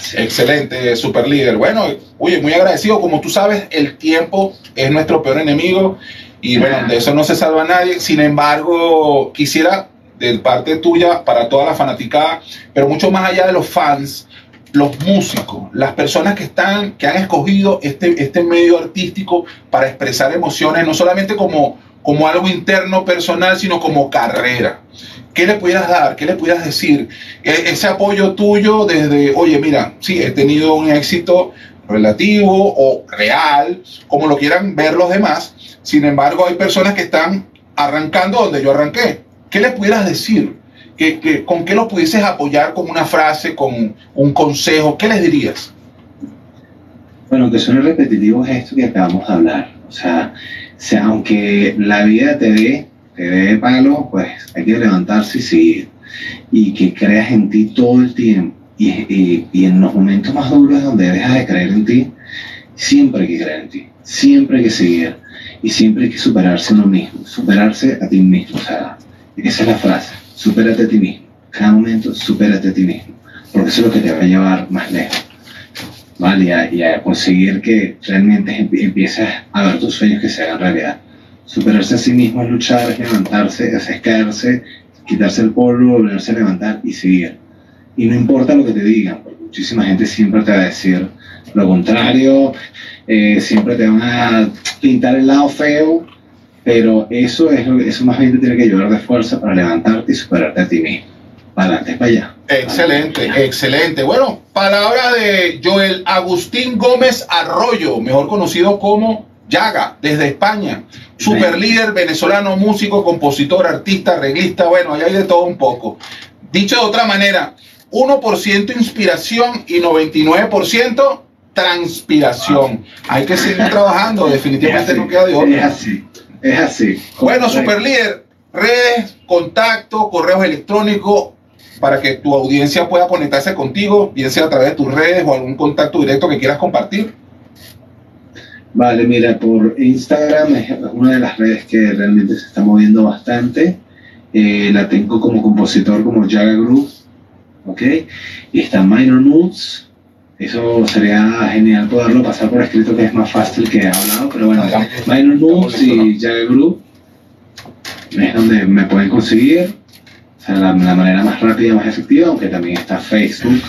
Sí. Excelente, super líder. Bueno, oye, muy agradecido. Como tú sabes, el tiempo es nuestro peor enemigo y bueno, de eso no se salva nadie. Sin embargo, quisiera de parte tuya para toda la fanaticada, pero mucho más allá de los fans, los músicos, las personas que están, que han escogido este, este medio artístico para expresar emociones, no solamente como, como algo interno personal, sino como carrera. ¿Qué le pudieras dar? ¿Qué le pudieras decir? E- ese apoyo tuyo desde, oye, mira, sí, he tenido un éxito relativo o real, como lo quieran ver los demás. Sin embargo, hay personas que están arrancando donde yo arranqué. ¿Qué le pudieras decir? ¿Qué, qué- con qué lo pudieses apoyar con una frase, con un consejo? ¿Qué les dirías? Bueno, aunque suene repetitivo es esto que acabamos de hablar. O sea, sea, aunque la vida te dé, te dé palo, pues hay que levantarse y seguir. Y que creas en ti todo el tiempo. Y, y- y en los momentos más duros donde dejas de creer en ti, siempre hay que creer en ti. Siempre hay que seguir. Y siempre hay que superarse uno mismo. Superarse a ti mismo. O sea, esa es la frase. Supérate a ti mismo. Cada momento, supérate a ti mismo. Porque eso es lo que te va a llevar más lejos. ¿vale? Y a, conseguir que realmente empie- empieces a ver tus sueños que se hagan realidad. Superarse a sí mismo es luchar, es levantarse, es caerse, quitarse el polvo, volverse a levantar y seguir. Y no importa lo que te digan, porque muchísima gente siempre te va a decir lo contrario, eh, siempre te van a pintar el lado feo, pero eso es lo que- eso más bien te tiene que ayudar de fuerza para levantarte y superarte a ti mismo. Para adelante, para allá. Excelente, excelente. Bueno, palabra de Joel Agustín Gómez Arroyo, mejor conocido como Yaga, desde España. Super líder venezolano, músico, compositor, artista, arreglista, bueno, ahí hay de todo un poco. Dicho de otra manera, 1% inspiración y 99% transpiración. Hay que seguir trabajando, definitivamente no queda de Es otra. Es así. Bueno, Correcto. super líder, redes, contacto, correos electrónicos para que tu audiencia pueda conectarse contigo, bien sea a través de tus redes o algún contacto directo que quieras compartir. Vale, mira, por Instagram es una de las redes que realmente se está moviendo bastante. Eh, la tengo como compositor como Jaga Group, ¿ok? Y está Minor Moods. Eso sería genial poderlo pasar por escrito, que es más fácil que hablado, pero bueno, Minor Moods y Jaga Group es donde me pueden conseguir. O sea, la, la manera más rápida y más efectiva, aunque también está Facebook.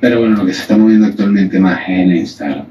Pero bueno, lo que se está moviendo actualmente más es en Instagram.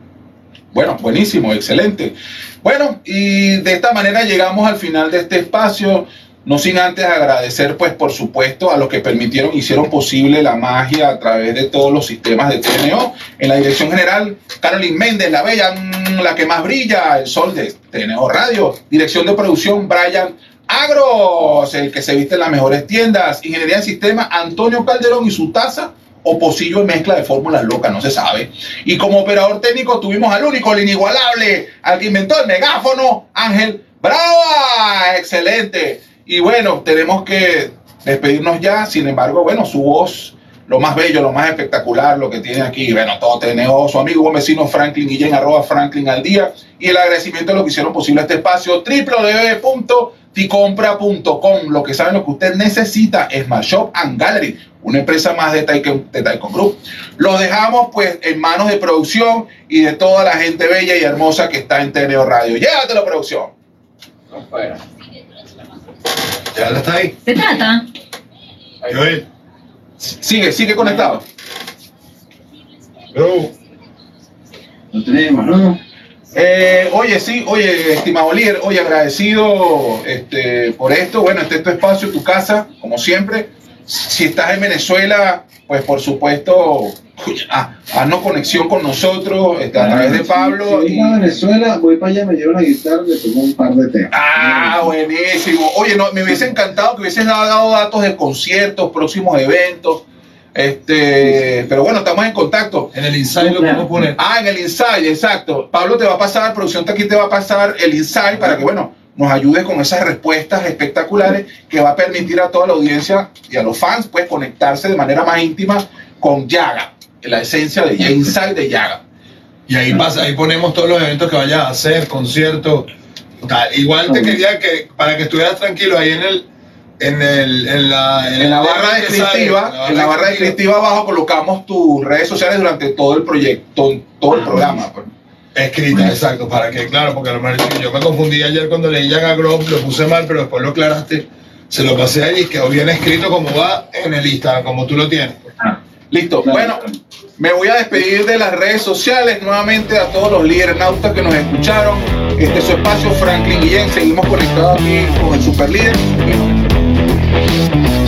Bueno, buenísimo, excelente. Bueno, y de esta manera llegamos al final de este espacio. No sin antes agradecer, pues, por supuesto, a los que permitieron, hicieron posible la magia a través de todos los sistemas de TNO. En la dirección general, Carolyn Méndez, la bella, mm, la que más brilla, el sol de TNO Radio. Dirección de producción, Brian Agros, el que se viste en las mejores tiendas. Ingeniería en sistema, Antonio Calderón y su taza o pocillo de mezcla de fórmulas locas, no se sabe. Y como operador técnico tuvimos al único, el inigualable, al que inventó el megáfono, Ángel Brava. Excelente. Y bueno, tenemos que despedirnos ya. Sin embargo, bueno, su voz, lo más bello, lo más espectacular, lo que tiene aquí, bueno, todo TNO, su amigo buen vecino Franklin Guillén, arroba Franklin al día. Y el agradecimiento de lo que hicieron posible este espacio, www.ticompra.com. Lo que saben, lo que usted necesita es Smart Shop and Gallery, una empresa más de Taikon, de Group. Los dejamos pues en manos de producción y de toda la gente bella y hermosa que está en TNO Radio. Llévatelo, producción. Afuera. Ya está ahí. Se trata Ahí. Joel, Sigue, sigue conectado. bro, Lo tenemos, ¿no? Eh, oye, sí, oye, estimado líder, oye, agradecido este, por esto. Bueno, este es tu espacio, tu casa, como siempre. Si estás en Venezuela, pues por supuesto, ah, haznos conexión con nosotros este, a través de Pablo. Si, si y- voy a Venezuela, voy para allá, me llevo una guitarra y le toco un par de temas. Ah, buenísimo. Oye, no, me hubiese encantado que hubieses dado datos de conciertos, próximos eventos. Este, pero bueno, estamos en contacto. En el insight lo podemos poner. Ah, en el insight, exacto. Pablo te va a pasar, producción aquí te va a pasar el insight para que, bueno, nos ayude con esas respuestas espectaculares que va a permitir a toda la audiencia y a los fans, pues, conectarse de manera más íntima con Yaga, la esencia de Insight de Yaga. Y ahí pasa, ahí ponemos todos los eventos que vayas a hacer, conciertos. Igual te quería que, para que estuvieras tranquilo ahí en el, en el, en la, En la barra descriptiva, en la barra descriptiva abajo colocamos tus redes sociales durante todo el proyecto, todo el programa. pues. Escrita, exacto, para que, claro, porque a lo mejor yo me confundí ayer cuando leí Yaga Grove, lo puse mal, pero después lo aclaraste, se lo pasé ahí y quedó bien escrito como va en el Instagram, como tú lo tienes. Listo. Claro. Bueno, me voy a despedir de las redes sociales nuevamente a todos los líderes nautas que nos escucharon. Este es su espacio, Franklin Guillén. Seguimos conectados aquí con el super líder.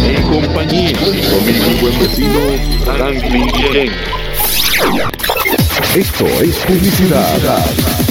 En compañía de mi buen vecino Franklin Guillén. Esto es publicidad